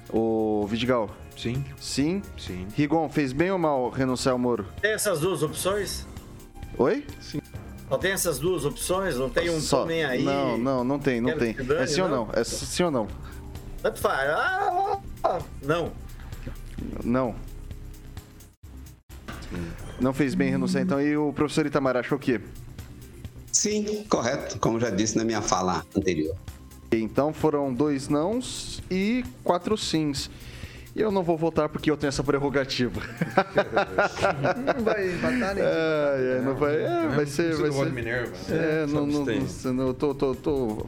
O Vidigal? Sim. Sim? Sim. Rigon, fez bem ou mal renunciar ao Moro? Tem essas duas opções? Oi? Sim. Só tem essas duas opções? Não tem um Só. nem aí? Não, não, não tem, não tem. dane, É sim ou não? não? É sim ou não? Tanto faz. Ah, ah, não. Não. Não fez bem renunciar, então. E o professor Itamar achou o quê? Sim, correto, como já disse na minha fala anterior. Então foram dois nãos e quatro sims. E eu não vou votar porque eu tenho essa prerrogativa. [LAUGHS] Não vai matar nem. É, é, não vai, é, vai ser. Você Vai não ser de Minerva, né? É, não, não, não, eu tô, tô, tô.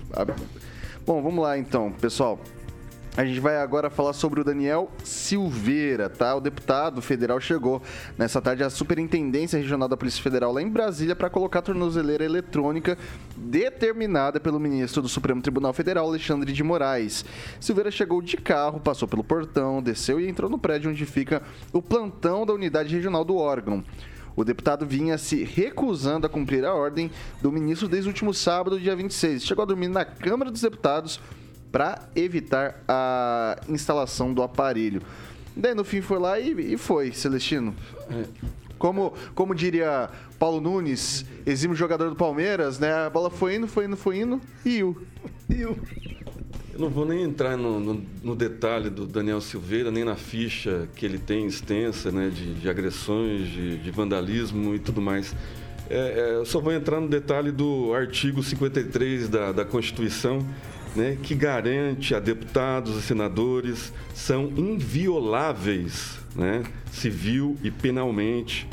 Bom, vamos lá então, pessoal. A gente vai agora falar sobre o Daniel Silveira, tá? O deputado federal chegou nessa tarde à Superintendência Regional da Polícia Federal lá em Brasília para colocar a tornozeleira eletrônica determinada pelo ministro do Supremo Tribunal Federal, Alexandre de Moraes. Silveira chegou de carro, passou pelo portão, desceu e entrou no prédio onde fica o plantão da unidade regional do órgão. O deputado vinha se recusando a cumprir a ordem do ministro desde o último sábado, dia 26. Chegou a dormir na Câmara dos Deputados para evitar a instalação do aparelho. Daí no fim foi lá e, e foi, Celestino. Como, como diria Paulo Nunes, exímio jogador do Palmeiras, né? A bola foi indo, foi indo, foi indo e iu. [LAUGHS] Iu. Eu não vou nem entrar no, no- no detalhe do Daniel Silveira, nem na ficha que ele tem extensa, né, de, de agressões, de, de vandalismo e tudo mais. É, é, eu só vou entrar no detalhe do artigo 53 da, da Constituição, né, que garante a deputados e senadores são invioláveis, né, civil e penalmente,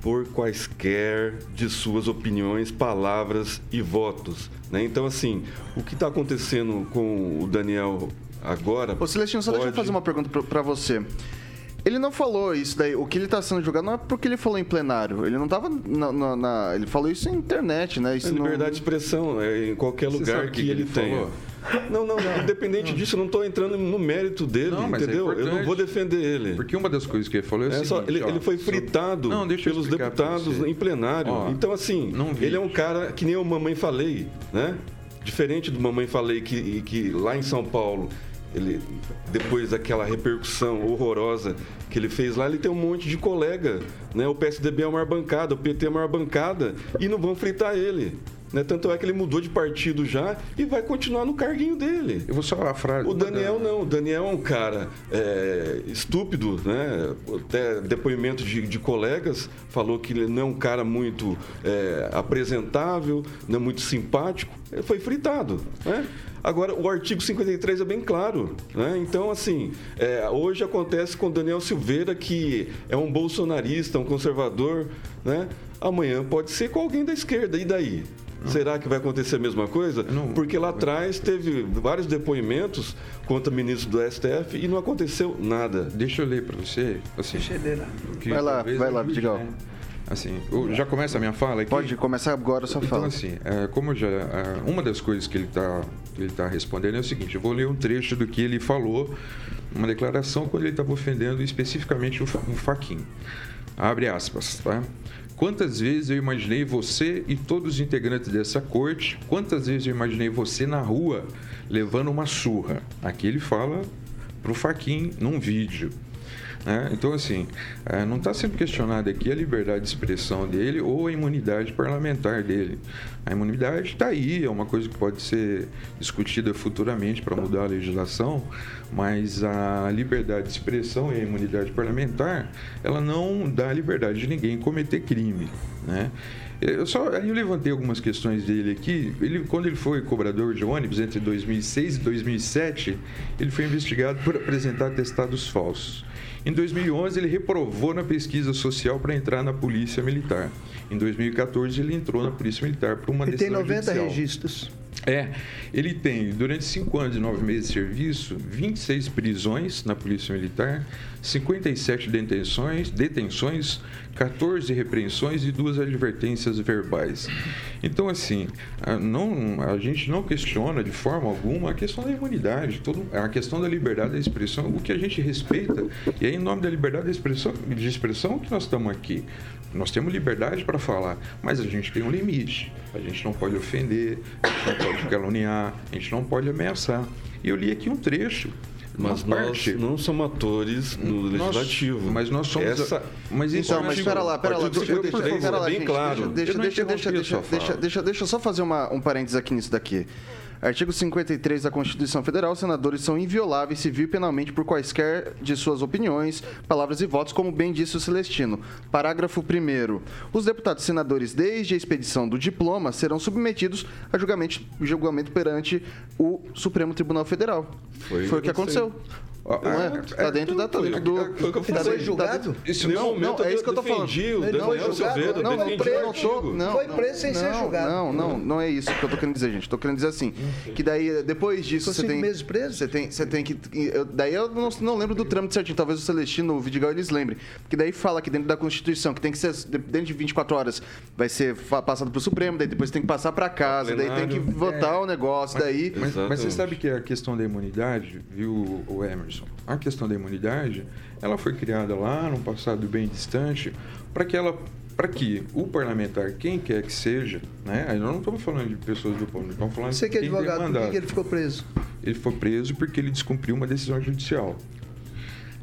por quaisquer de suas opiniões, palavras e votos. Né? Então, assim, o que está acontecendo com o Daniel agora. Ô, Celestino, só deixa eu fazer uma pergunta pra você. Ele não falou isso daí, o que ele tá sendo julgado não é porque ele falou em plenário. Ele não tava na. na- na- ele falou isso na internet, né? Isso É não- liberdade de expressão, é em qualquer Você lugar o que, que ele, ele tenha. falou? Não, não, independente disso, eu não estou entrando no mérito dele, Não, é entendeu? eu não vou defender ele. Porque uma das coisas que ele falou é, o É só, seguinte, ele, ó, ele foi sobre- fritado Não, pelos deputados em plenário. Ó, então, assim, não vi. ele é um cara que nem eu mamãe falei, né? Diferente do mamãe falei que, que lá em São Paulo, ele, depois daquela repercussão horrorosa que ele fez lá, ele tem um monte de colega, né? O PSDB é a maior bancada, o PT é a maior bancada, e não vão fritar ele. Né? Tanto é que ele mudou de partido já e vai continuar no carguinho dele. Eu vou só a frase. O Daniel não. O Daniel é um cara é, estúpido, né? Até depoimento de, de, colegas falou que ele não é um cara muito é, apresentável, não é muito simpático. Ele foi fritado, né? Agora, o artigo 53 é bem claro. Né? Então, assim, é, hoje acontece com Daniel Silveira, que é um bolsonarista, um conservador. Né? Amanhã pode ser com alguém da esquerda. E daí? Não. Será que vai acontecer a mesma coisa? Não. Porque lá atrás teve vários depoimentos contra ministros do STF e não aconteceu nada. Deixa eu ler para você. Assim, Deixa eu ler lá. Vai lá, vai lá, Vidigal. Né? Assim, já começa a minha fala aqui? Pode começar agora a sua então, fala. Então, assim, é, como já. É, uma das coisas que ele está ele tá respondendo é o seguinte: eu vou ler um trecho do que ele falou, uma declaração, quando ele estava ofendendo especificamente o, o Faquin. Abre aspas, tá? Quantas vezes eu imaginei você e todos os integrantes dessa corte, quantas vezes eu imaginei você na rua levando uma surra? Aqui ele fala pro Faquin num vídeo. Né? Então, assim, é, não está sendo questionada aqui a liberdade de expressão dele ou a imunidade parlamentar dele. A imunidade está aí, é uma coisa que pode ser discutida futuramente para mudar a legislação, mas a liberdade de expressão e a imunidade parlamentar, ela não dá liberdade de ninguém cometer crime. Né? Eu só eu levantei algumas questões dele aqui. Ele, quando ele foi cobrador de ônibus entre 2006 e 2007, ele foi investigado por apresentar atestados falsos. Em 2011, ele reprovou na pesquisa social para entrar na Polícia Militar. Em 2014, ele entrou na Polícia Militar por uma ele decisão tem 90 judicial. registros. É, ele tem, durante cinco anos e nove meses de serviço, 26 prisões na Polícia Militar, 57 detenções, detenções 14 repreensões e duas advertências verbais. Então, assim, a, não, a gente não questiona de forma alguma a questão da imunidade, todo, a questão da liberdade da expressão, o que a gente respeita. E é em nome da liberdade de expressão, de expressão que nós estamos aqui. Nós temos liberdade para falar, mas a gente tem um limite. A gente não pode ofender, a gente não pode caluniar, a gente não pode ameaçar. E eu li aqui um trecho mas nós não somos atores no legislativo. Nós, mas nós somos. Essa... Mas então, mas espera lá, espera lá, deixa, deixa, deixa, lá, bem gente, claro. Deixa, deixa, deixa, deixa, deixa, deixa, deixa eu só fazer uma, um parênteses aqui nisso daqui. Artigo 53 da Constituição Federal, os senadores são invioláveis civil e penalmente por quaisquer de suas opiniões, palavras e votos, como bem disse o Celestino. Parágrafo 1 Os deputados e senadores, desde a expedição do diploma, serão submetidos a julgamento, julgamento perante o Supremo Tribunal Federal. Foi, Foi o que aconteceu. Não é? Tá dentro da. Do, do, foi julgado? Isso não, não, é isso que eu tô falando. Não, foi julgado. Não, não, preso, não, foi preso sem ser julgado. Não, não, não é isso que eu tô querendo dizer, gente. Tô querendo dizer assim, que daí, depois disso, você tem... meses preso? Você tem, você tem que... Eu, daí eu não, não lembro do trâmite certinho. Talvez o Celestino, o Vidigal, eles lembrem. Que daí fala que dentro da Constituição, que tem que ser, dentro de 24 horas, vai ser passado pro Supremo, daí depois tem que passar pra casa, daí tem que votar o negócio, daí... Mas, mas você sabe que a questão da imunidade, viu, o Emerson? A questão da imunidade, ela foi criada lá num passado bem distante para que ela para que o parlamentar, quem quer que seja, né? Aí nós não estamos falando de pessoas do povo, estamos falando Você que é advogado, por que ele ficou preso? Ele foi preso porque ele descumpriu uma decisão judicial.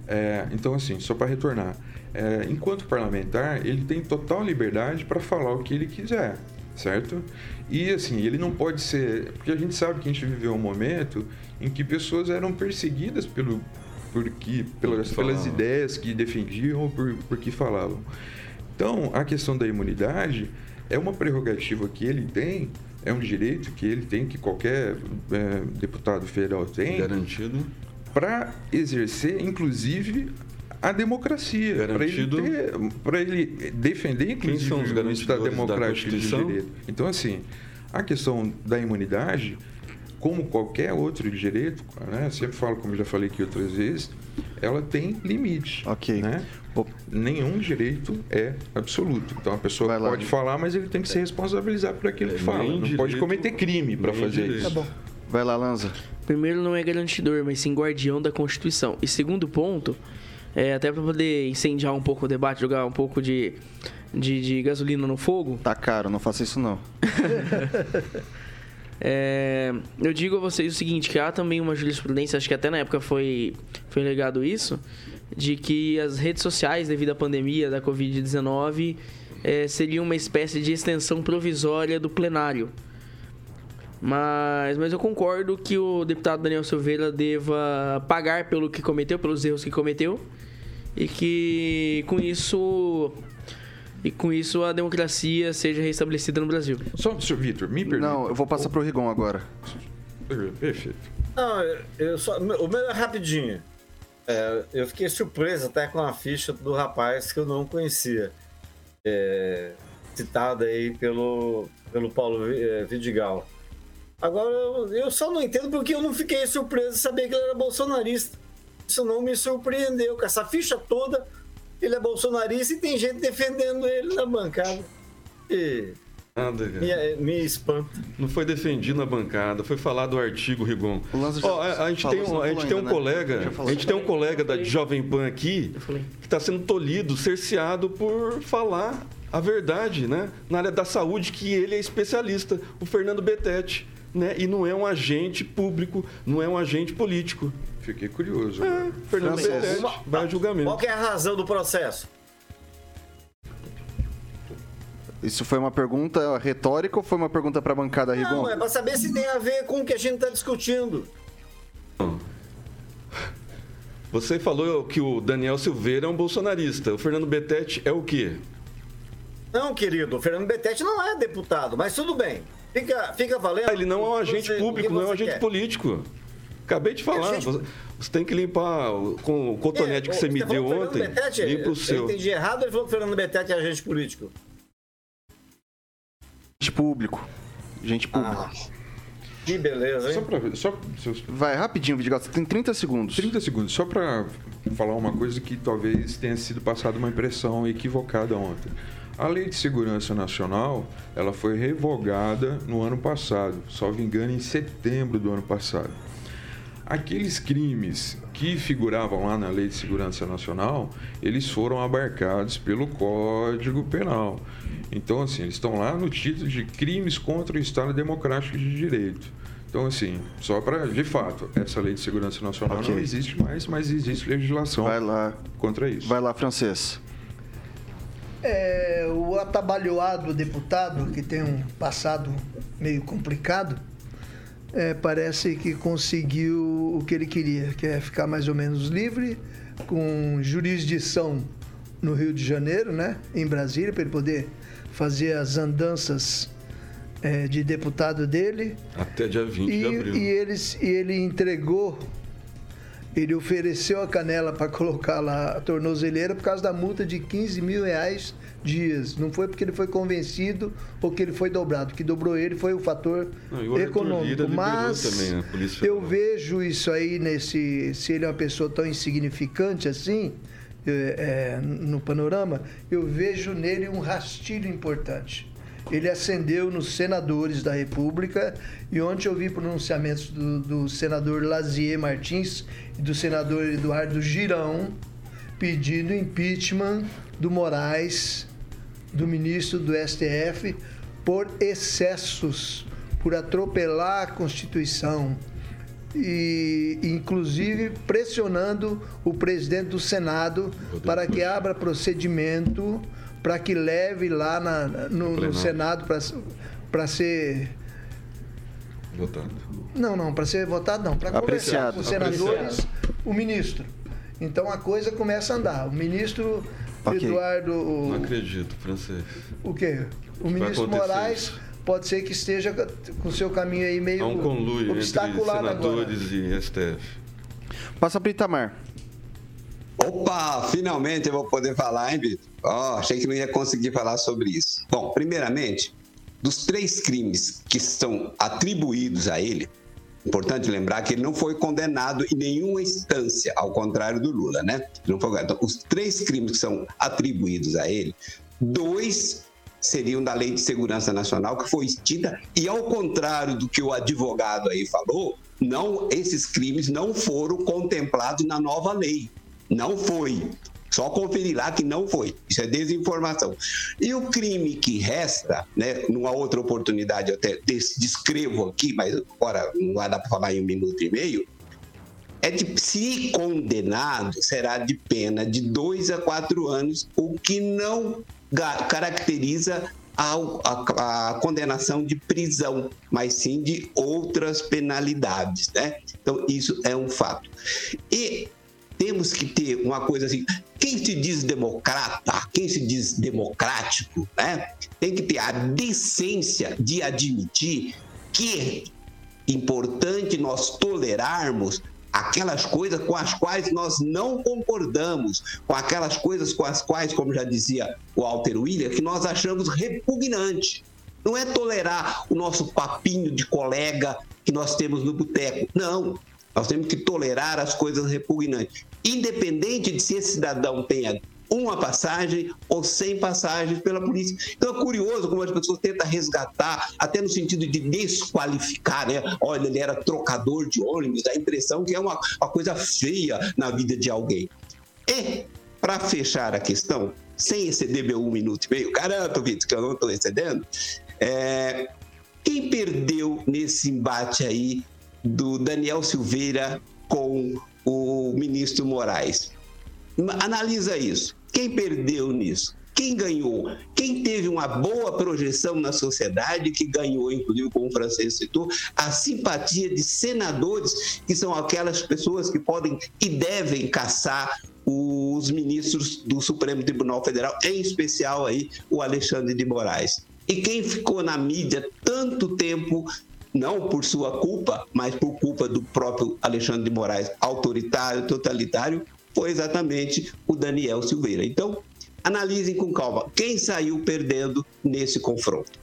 É, então, assim, só para retornar, é, enquanto parlamentar, ele tem total liberdade para falar o que ele quiser, certo? E, assim, ele não pode ser. Porque a gente sabe que a gente viveu um momento em que pessoas eram perseguidas pelo, porque, pelas, pelas ideias que defendiam ou por, por que falavam. Então, a questão da imunidade é uma prerrogativa que ele tem, é um direito que ele tem, que qualquer é, deputado federal tem. Garantido. Para exercer, inclusive, a democracia. Garantido. Para ele, ele, defender, inclusive, o Estado democrático de direito. Então, assim, a questão da imunidade como qualquer outro direito, né? sempre falo, como já falei aqui outras vezes, ela tem limite. Ok. Né? Nenhum direito é absoluto. Então a pessoa pode falar, mas ele tem que se responsabilizar por aquilo que é, fala. Não direito, pode cometer crime para fazer direito. isso. Tá bom. Vai lá, Lanza. Primeiro, não é garantidor, mas sim guardião da Constituição. E segundo ponto, é, até para poder incendiar um pouco o debate, jogar um pouco de, de, de gasolina no fogo. Tá caro, não faça isso não. [LAUGHS] É, eu digo a vocês o seguinte, que há também uma jurisprudência, acho que até na época foi, foi legado isso, de que as redes sociais, devido à pandemia da Covid-19, é, seriam uma espécie de extensão provisória do plenário. Mas, mas eu concordo que o deputado Daniel Silveira deva pagar pelo que cometeu, pelos erros que cometeu, e que com isso e com isso a democracia seja restabelecida no Brasil. Só, Sr. Vitor, me permita. Não, eu vou passar pro Rigon agora. Perfeito. Não, eu só, o meu é rapidinho. É, eu fiquei surpreso até com a ficha do rapaz que eu não conhecia. É, citada aí pelo, pelo Paulo é, Vidigal. Agora, eu só não entendo porque eu não fiquei surpreso de saber que ele era bolsonarista. Isso não me surpreendeu. Com essa ficha toda, ele é bolsonarista e tem gente defendendo ele na bancada. E Nada, cara. me, me espanta. Não foi defendido na bancada, foi falar do artigo Rigon. Ó, a, a gente tem um, não a gente tem um ainda, né? colega, falou. a gente tem um colega da Jovem Pan aqui que está sendo tolhido, cerceado por falar a verdade, né? Na área da saúde, que ele é especialista, o Fernando Betete, né? E não é um agente público, não é um agente político. Fiquei curioso. É, Fernando vai a julgamento. Qual que é a razão do processo? Isso foi uma pergunta retórica ou foi uma pergunta pra bancada, Rigon? Não, é pra saber se tem a ver com o que a gente tá discutindo. Você falou que o Daniel Silveira é um bolsonarista. O Fernando Betete é o quê? Não, querido, o Fernando Betete não é deputado, mas tudo bem. Fica, fica valendo. Ah, ele não é um agente Você- público, não é um agente quer. político. Acabei de falar. Agente- Você, você tem que limpar o- com o cotonete que É, você o- me deu que o Fernando ontem. Betete, limpa o eu seu. entendi errado, ele falou que o Fernando Betete é agente político. Gente público. Gente público. Que beleza, hein? Só pra, só, seus Vai, rapidinho, Vidigal, você tem 30 segundos. 30 segundos, só para falar uma coisa que talvez tenha sido passada uma impressão equivocada ontem. A Lei de Segurança Nacional, ela foi revogada no ano passado, só me engano, em setembro do ano passado. Aqueles crimes que figuravam lá na Lei de Segurança Nacional, eles foram abarcados pelo Código Penal. Então, assim, eles estão lá no título de crimes contra o Estado Democrático de Direito. Então, assim, só para, de fato, essa Lei de Segurança Nacional Ok. não existe mais, mas existe legislação Vai lá. contra isso. Vai lá, francês. É, o atabalhoado deputado, que tem um passado meio complicado, é, parece que conseguiu o que ele queria, que é ficar mais ou menos livre, com jurisdição no Rio de Janeiro, né, em Brasília, para ele poder fazer as andanças é, de deputado dele. Até dia 20 E, de abril. e eles, e ele entregou, ele ofereceu a canela para colocar lá a tornozeleira por causa da multa de 15 mil reais dias. Não foi porque ele foi convencido ou que ele foi dobrado. O que dobrou ele foi o fator Não, econômico. Mas também Polícia eu vejo isso aí nesse. Se ele é uma pessoa tão insignificante assim. é, é, no panorama, eu vejo nele um rastilho importante. Ele ascendeu nos senadores da República e ontem eu vi pronunciamentos do, do senador Lazier Martins e do senador Eduardo Girão pedindo impeachment do Moraes, do ministro do STF, por excessos, por atropelar a Constituição e inclusive pressionando o presidente do Senado para que abra procedimento para que leve lá na- no, no. Senado para ser Votado. não, não, para ser votado não, para conversar Apreciado. com os senadores, o ministro. Então a coisa começa a andar. O ministro Ok. Eduardo, Não o, acredito, francês. o quê? O Vai ministro Moraes isso. pode ser que esteja com o seu caminho aí meio Há um conluio entre obstaculado agora. senadores e STF. Passa pro Itamar. Opa, finalmente eu vou poder falar, hein, Vitor? Ó, achei que não ia conseguir falar sobre isso. Bom, primeiramente, dos três crimes que estão atribuídos a ele, importante lembrar que ele não foi condenado em nenhuma instância, ao contrário do Lula, né? Não foi. Então, os três crimes que são atribuídos a ele, dois seriam da Lei de Segurança Nacional, que foi extinta, e ao contrário do que o advogado aí falou, não, esses crimes não foram contemplados na nova lei. Não foi. Só conferir lá que não foi. Isso é desinformação. E o crime que resta, né, numa outra oportunidade eu até des- descrevo aqui, mas agora não vai dar para falar em um minuto e meio, é de se condenado, será de pena de dois a quatro anos, o que não caracteriza a, a, a, condenação de prisão, mas sim de outras penalidades, né? Então, isso é um fato. E temos que ter uma coisa assim, quem se diz democrata, quem se diz democrático, né? Tem que ter a decência de admitir que é importante nós tolerarmos aquelas coisas com as quais nós não concordamos, com aquelas coisas com as quais, como já dizia o Walter William, que nós achamos repugnante. Não é tolerar o nosso papinho de colega que nós temos no boteco. Não. Nós temos que tolerar as coisas repugnantes. Independente de se esse cidadão tenha uma passagem ou 100 passagens pela polícia. Então é curioso como as pessoas tentam resgatar, até no sentido de desqualificar, né? Olha, ele era trocador de ônibus, dá a impressão que é uma, uma coisa feia na vida de alguém. E, para fechar a questão, sem exceder meu um minuto e meio, garanto, Vitor, que eu não estou excedendo, é, quem perdeu nesse embate aí do Daniel Silveira com o ministro Moraes? Analisa isso. Quem perdeu nisso? Quem ganhou? Quem teve uma boa projeção na sociedade, que ganhou, inclusive, como o francês citou, a simpatia de senadores, que são aquelas pessoas que podem e devem caçar os ministros do Supremo Tribunal Federal, em especial aí o Alexandre de Moraes. E quem ficou na mídia tanto tempo não por sua culpa, mas por culpa do próprio Alexandre de Moraes, autoritário, totalitário, foi exatamente o Daniel Silveira. Então, analisem com calma quem saiu perdendo nesse confronto.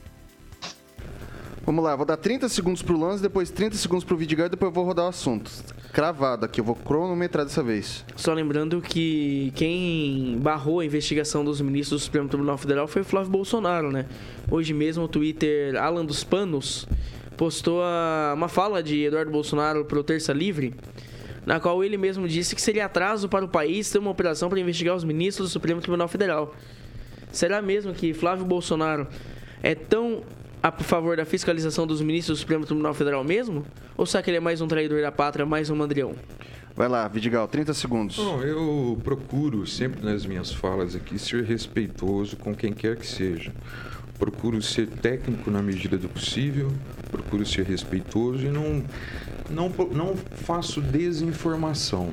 Vamos lá, vou dar 30 segundos pro Lance, depois 30 segundos pro Vidigal e depois eu vou rodar o assunto. Cravado aqui, eu vou cronometrar dessa vez. Só lembrando que quem barrou a investigação dos ministros do Supremo Tribunal Federal foi o Flávio Bolsonaro, né? Hoje mesmo o Twitter Alan dos Panos postou uma fala de Eduardo Bolsonaro pro Terça Livre, na qual ele mesmo disse que seria atraso para o país ter uma operação para investigar os ministros do Supremo Tribunal Federal. Será mesmo que Flávio Bolsonaro é tão a favor da fiscalização dos ministros do Supremo Tribunal Federal mesmo? Ou será que ele é mais um traidor da pátria, mais um mandrião? Vai lá, Vidigal, 30 segundos. Bom, eu procuro sempre nas minhas falas aqui ser respeitoso com quem quer que seja. Procuro ser técnico na medida do possível, procuro ser respeitoso e não não, não faço desinformação.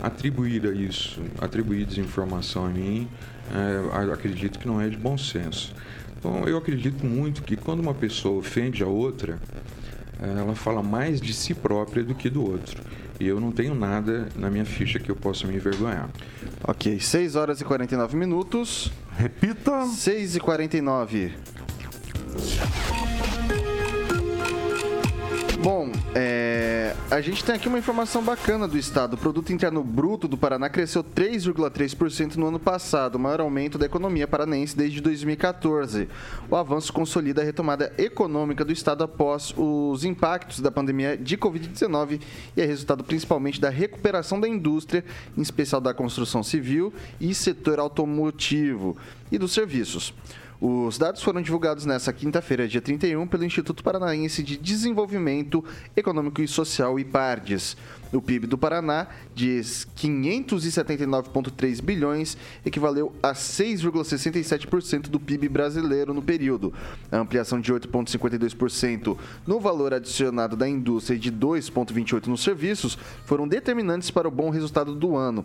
Atribuir a isso, atribuir desinformação a mim, é, acredito que não é de bom senso. Então, eu acredito muito que quando uma pessoa ofende a outra, ela fala mais de si própria do que do outro. E eu não tenho nada na minha ficha que eu possa me envergonhar. Ok, 6 horas e 49 minutos. Repita. 6 e 49. Bom, é, a gente tem aqui uma informação bacana do estado. O produto interno bruto do Paraná cresceu 3,3% no ano passado, o maior aumento da economia paranaense desde 2014. O avanço consolida a retomada econômica do estado após os impactos da pandemia de Covid-19 e é resultado principalmente da recuperação da indústria, em especial da construção civil e setor automotivo e dos serviços. Os dados foram divulgados nesta quinta-feira, dia 31, pelo Instituto Paranaense de Desenvolvimento Econômico e Social, IPARDES. O PIB do Paraná, de 579,3 bilhões, equivaleu a 6,67% do PIB brasileiro no período. A ampliação de 8,52% no valor adicionado da indústria e de 2,28% nos serviços foram determinantes para o bom resultado do ano.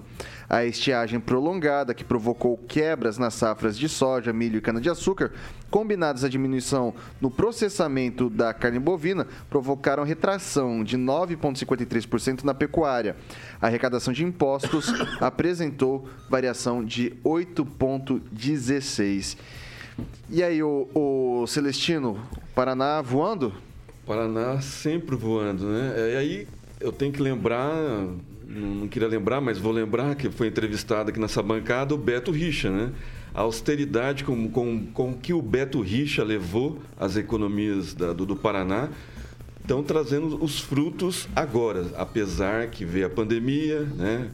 A estiagem prolongada, que provocou quebras nas safras de soja, milho e cana-de-açúcar, combinadas à diminuição no processamento da carne bovina, provocaram retração de 9,53% na pecuária. A arrecadação de impostos [COUGHS] apresentou variação de 8,16%. E aí, o, o Celestino, Paraná voando? Paraná sempre voando, né? E aí eu tenho que lembrar, não queria lembrar, mas vou lembrar que foi entrevistado aqui nessa bancada o Beto Richa, né? a austeridade com, com, com que o Beto Richa levou as economias da, do, do Paraná estão trazendo os frutos agora, apesar que veio a pandemia, né?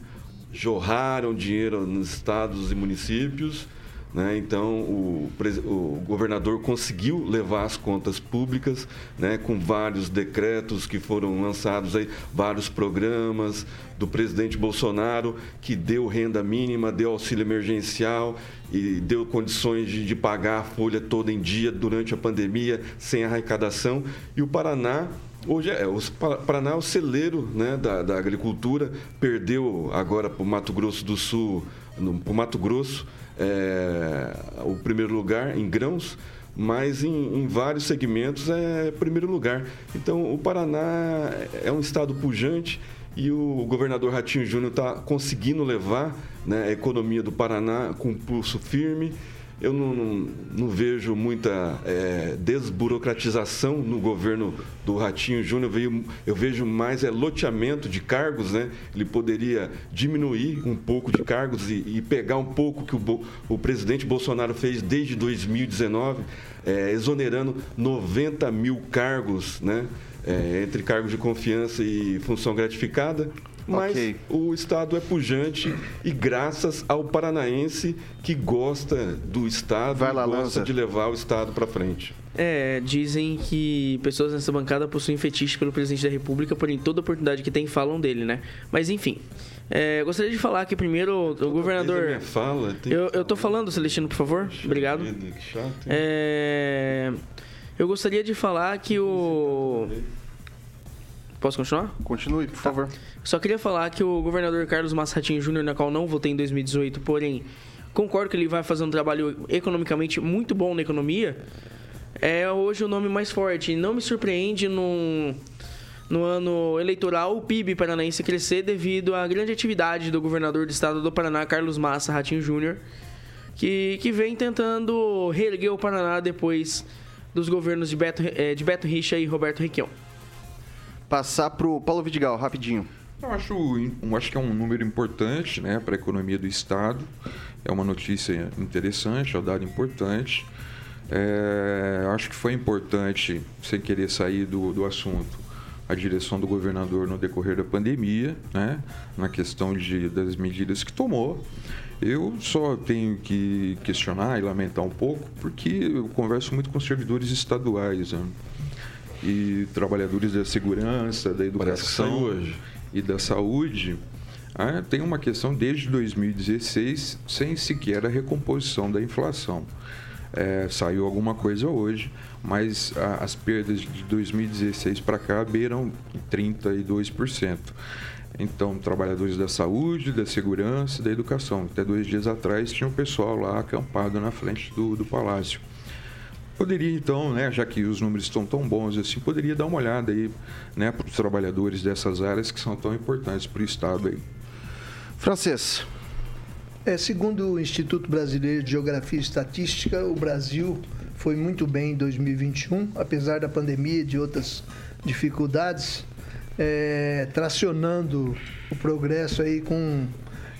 jorraram dinheiro nos estados e municípios, Né? Então, o, o, governador conseguiu levar as contas públicas né, com vários decretos que foram lançados, aí, vários programas do presidente Bolsonaro, que deu renda mínima, deu auxílio emergencial e deu condições de, de pagar a folha toda em dia durante a pandemia, sem arrecadação. E o Paraná Hoje é, o Paraná é o celeiro né, da, da agricultura, perdeu agora para o Mato Grosso do Sul, para o Mato Grosso, é, o primeiro lugar em grãos, mas em, em, vários segmentos é primeiro lugar. Então o Paraná é um estado pujante e o governador Ratinho Júnior está conseguindo levar né, a economia do Paraná com pulso firme eu não, não, não vejo muita é, desburocratização no governo do Ratinho Júnior. Eu, eu vejo mais é, loteamento de cargos, né? Ele poderia diminuir um pouco de cargos e, e pegar um pouco que o, o presidente Bolsonaro fez desde 2019, é, exonerando 90 mil cargos, né? É, entre cargos de confiança e função gratificada mas okay. o Estado é pujante e graças ao paranaense que gosta do Estado, Vai lá, gosta Lanza. de levar o Estado para frente. É, dizem que pessoas nessa bancada possuem fetiche pelo presidente da República, porém toda oportunidade que tem falam dele, né? Mas enfim, é, gostaria de falar aqui primeiro o governador. Fala, eu, eu tô falando, Celestino, por favor. Obrigado. É, eu gostaria de falar que o. Posso continuar? Continue, por tá. favor. Só queria falar que o governador Carlos Massatinho Júnior, na qual não votei em 2018, porém concordo que ele vai fazer um trabalho economicamente muito bom na economia, é hoje o nome mais forte. E não me surpreende no, no ano eleitoral o PIB paranaense crescer devido à grande atividade do governador do estado do Paraná, Carlos Massa Ratinho Júnior, que, que vem tentando reerguer o Paraná depois dos governos de Beto, eh, de Beto Richa e Roberto Requião passar para o Paulo Vidigal, rapidinho. Eu acho, eu acho que é um número importante né, para a economia do Estado. É uma notícia interessante, é um dado importante. É, acho que foi importante, sem querer sair do, do assunto, a direção do governador no decorrer da pandemia, né, na questão de, das medidas que tomou. Eu só tenho que questionar e lamentar um pouco, porque eu converso muito com servidores estaduais. Né? E trabalhadores da segurança, da educação e da saúde, ah, tem uma questão desde 2016 sem sequer a recomposição da inflação. É, saiu alguma coisa hoje, mas a, as perdas de 2016 para cá beiram 32%. Então, trabalhadores da saúde, da segurança, da educação. Até dois dias atrás tinha um pessoal lá acampado na frente do, do palácio. Poderia então, né, já que os números estão tão bons assim, poderia dar uma olhada aí, né, para os trabalhadores dessas áreas que são tão importantes para o Estado aí. Francês. É, segundo o Instituto Brasileiro de Geografia e Estatística, o Brasil foi muito bem em 2021, apesar da pandemia e de outras dificuldades, é, tracionando o progresso aí com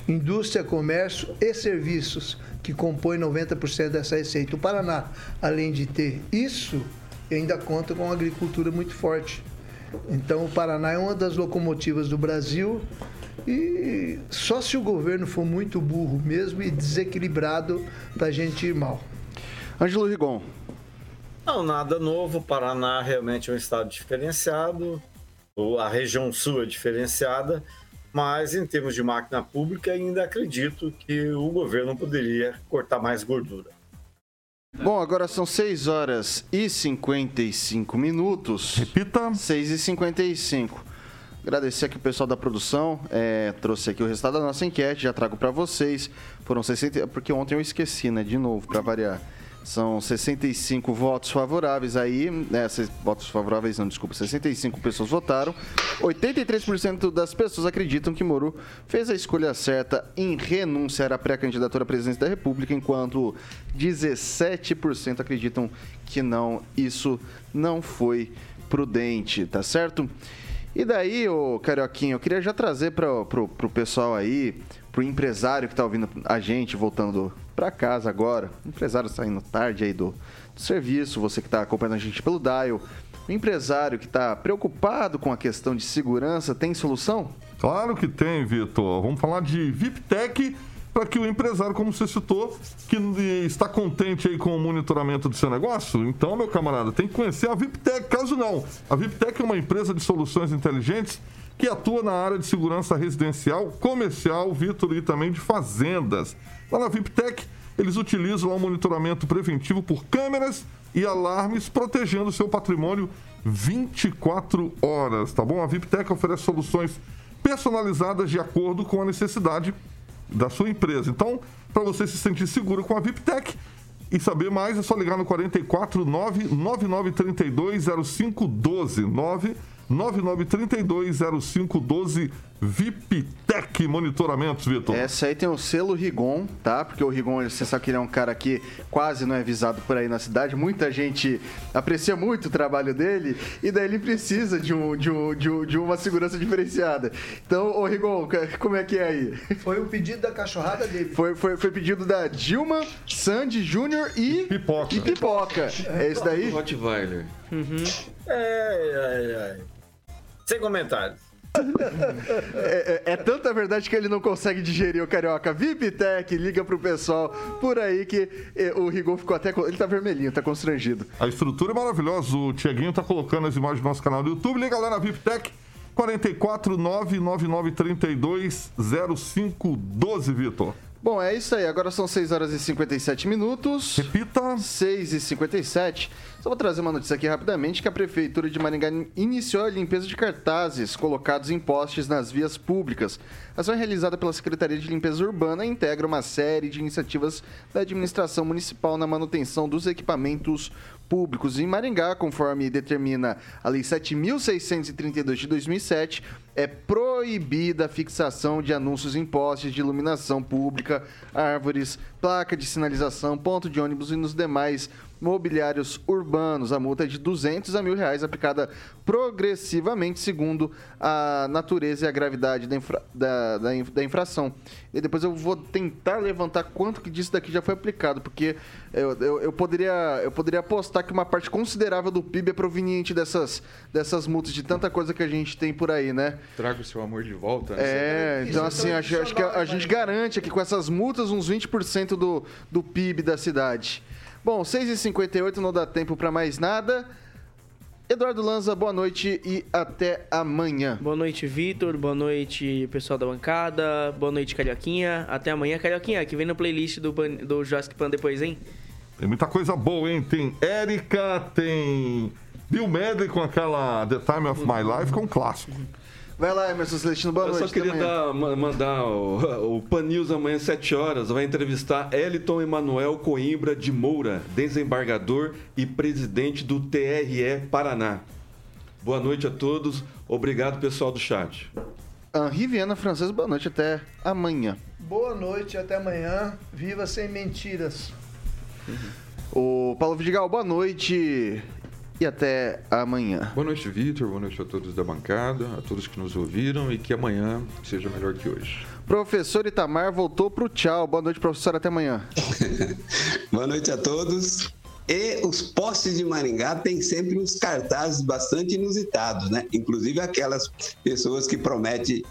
indústria, comércio e serviços que compõe 90% dessa receita. O Paraná, além de ter isso, ainda conta com uma agricultura muito forte. Então, o Paraná é uma das locomotivas do Brasil e só se o governo for muito burro mesmo e desequilibrado para a gente ir mal. Ângelo Rigon. Não, nada novo. O Paraná realmente é um estado diferenciado. A região sul é diferenciada mas em termos de máquina pública, ainda acredito que o governo poderia cortar mais gordura. Bom, agora são 6 horas e 55 minutos. Repita. 6 e 55. Agradecer aqui o pessoal da produção, é, trouxe aqui o resultado da nossa enquete, já trago para vocês. Foram 60, porque ontem eu esqueci, né, de novo, para variar. São 65 votos favoráveis aí, né, votos favoráveis não, desculpa, 65 pessoas votaram. 83% das pessoas acreditam que Moro fez a escolha certa em renunciar à pré-candidatura à presidência da República, enquanto 17% acreditam que não, isso não foi prudente, tá certo? E daí, ô Carioquinho, eu queria já trazer para pro pessoal aí, pro empresário que tá ouvindo a gente, voltando para casa agora, empresário saindo tarde aí do, do serviço, você que está acompanhando a gente pelo Dial, o empresário que está preocupado com a questão de segurança, tem solução? Claro que tem, Vitor. Vamos falar de VIPTEC para que o empresário, como você citou, que está contente aí com o monitoramento do seu negócio, então, meu camarada, tem que conhecer a VIPTEC. Caso não, a VIPTEC é uma empresa de soluções inteligentes que atua na área de segurança residencial, comercial, Vitor, e também de fazendas. Lá na VIPTEC, eles utilizam o monitoramento preventivo por câmeras e alarmes, protegendo seu patrimônio 24 horas, tá bom? A VIPTEC oferece soluções personalizadas de acordo com a necessidade da sua empresa. Então, para você se sentir seguro com a VIPTEC e saber mais, é só ligar no 44 9932 0512 9 99320512 VIPTEC Monitoramentos, Vitor. Essa aí tem o selo Rigon, tá? Porque o Rigon, você sabe que ele é um cara que quase não é visado por aí na cidade. Muita gente aprecia muito o trabalho dele e daí ele precisa de, um, de, um, de, um, de uma segurança diferenciada. Então, ô Rigon, como é que é aí? Foi o pedido da cachorrada dele. Foi, foi, foi pedido da Dilma, Sandy Júnior e... Pipoca. E Pipoca. É isso daí? Rottweiler. Uhum. É, é, é. Sem comentários. É, é, é, tanta verdade que ele não consegue digerir o carioca. VIPTEC, liga pro pessoal por aí que é, o Rigon ficou até. Ele tá vermelhinho, tá constrangido. A estrutura é maravilhosa. O Tiaguinho tá colocando as imagens do nosso canal do YouTube. Liga lá na VIPTEC 44 99932 0512, Vitor. Bom, é isso aí. Agora são 6 horas e 57 minutos. Repita. 6 e 57. Só vou trazer uma notícia aqui rapidamente que a Prefeitura de Maringá iniciou a limpeza de cartazes colocados em postes nas vias públicas. A ação é realizada pela Secretaria de Limpeza Urbana e integra uma série de iniciativas da administração municipal na manutenção dos equipamentos públicos em Maringá, conforme determina a Lei 7.632 de 2007, é proibida a fixação de anúncios em postes de iluminação pública, árvores, placa de sinalização, ponto de ônibus e nos demais mobiliários urbanos. A multa é de 200 a mil reais, aplicada progressivamente, segundo a natureza e a gravidade da, infra, da, da, da, infração. E depois eu vou tentar levantar quanto que disso daqui já foi aplicado, porque eu, eu, eu, poderia, eu poderia apostar que uma parte considerável do PIB é proveniente dessas, dessas multas, de tanta coisa que a gente tem por aí, né? Traga o seu amor de volta. Né? É, então assim, acho, acho que a, a gente garante aqui com essas multas uns 20% do, do PIB da cidade. Bom, 6h58 não dá tempo para mais nada. Eduardo Lanza, boa noite e até amanhã. Boa noite, Vitor. Boa noite, pessoal da bancada. Boa noite, Carioquinha. Até amanhã, Carioquinha, que vem no playlist do, do Jurassic Pan depois, hein? Tem muita coisa boa, hein? Tem Érica, tem Bill Medley com aquela The Time of My Life, que é um clássico. Vai lá, Emerson Celestino, boa Eu noite. só queria dar, mandar o, o Pan News amanhã às 7 horas. Vai entrevistar Eliton Emanuel Coimbra de Moura, desembargador e presidente do TRE Paraná. Boa noite a todos. Obrigado, pessoal do chat. Henri Viana Francês, boa noite. Até amanhã. Boa noite, até amanhã. Viva sem mentiras. O Paulo Vidigal, boa noite e até amanhã. Boa noite, Vitor. Boa noite a todos da bancada, a todos que nos ouviram e que amanhã seja melhor que hoje. Professor Itamar voltou pro tchau. Boa noite, professor. Até amanhã. [LAUGHS] Boa noite a todos. E os postes de Maringá têm sempre uns cartazes bastante inusitados, né? Inclusive aquelas pessoas que prometem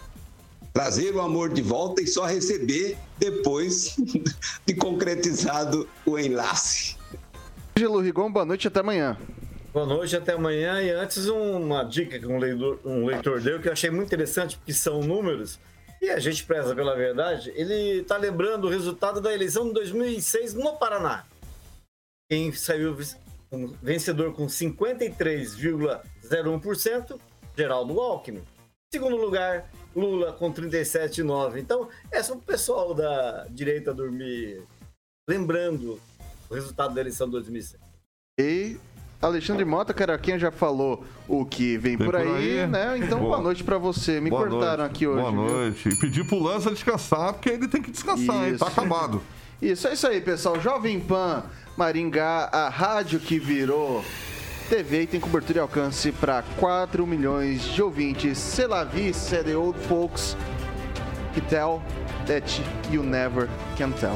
trazer o amor de volta e só receber depois [LAUGHS] de concretizado o enlace. Angelo Rigon, boa noite até amanhã. Boa noite, até amanhã. E antes, uma dica que um leitor, um leitor deu que eu achei muito interessante, porque são números e a gente preza pela verdade. Ele está lembrando o resultado da eleição de 2006 no Paraná. Quem saiu vencedor com 53,01%, Geraldo Alckmin. Segundo lugar, Lula com 37,9%. Então, é só o pessoal da direita dormir lembrando o resultado da eleição de 2006. E Alexandre Mota, Caraquinha já falou o que vem, vem por, aí, por, aí, né? Então, boa, boa noite para você. Me boa cortaram noite. aqui hoje. Boa noite. E pedir pro Lança descansar, porque ele tem que descansar, isso. hein? Tá acabado. [LAUGHS] Isso, é isso aí, pessoal. Jovem Pan Maringá, a rádio que virou TV e tem cobertura e alcance para 4 milhões de ouvintes. Vie, c'est the old folks. Que tell that you never can tell.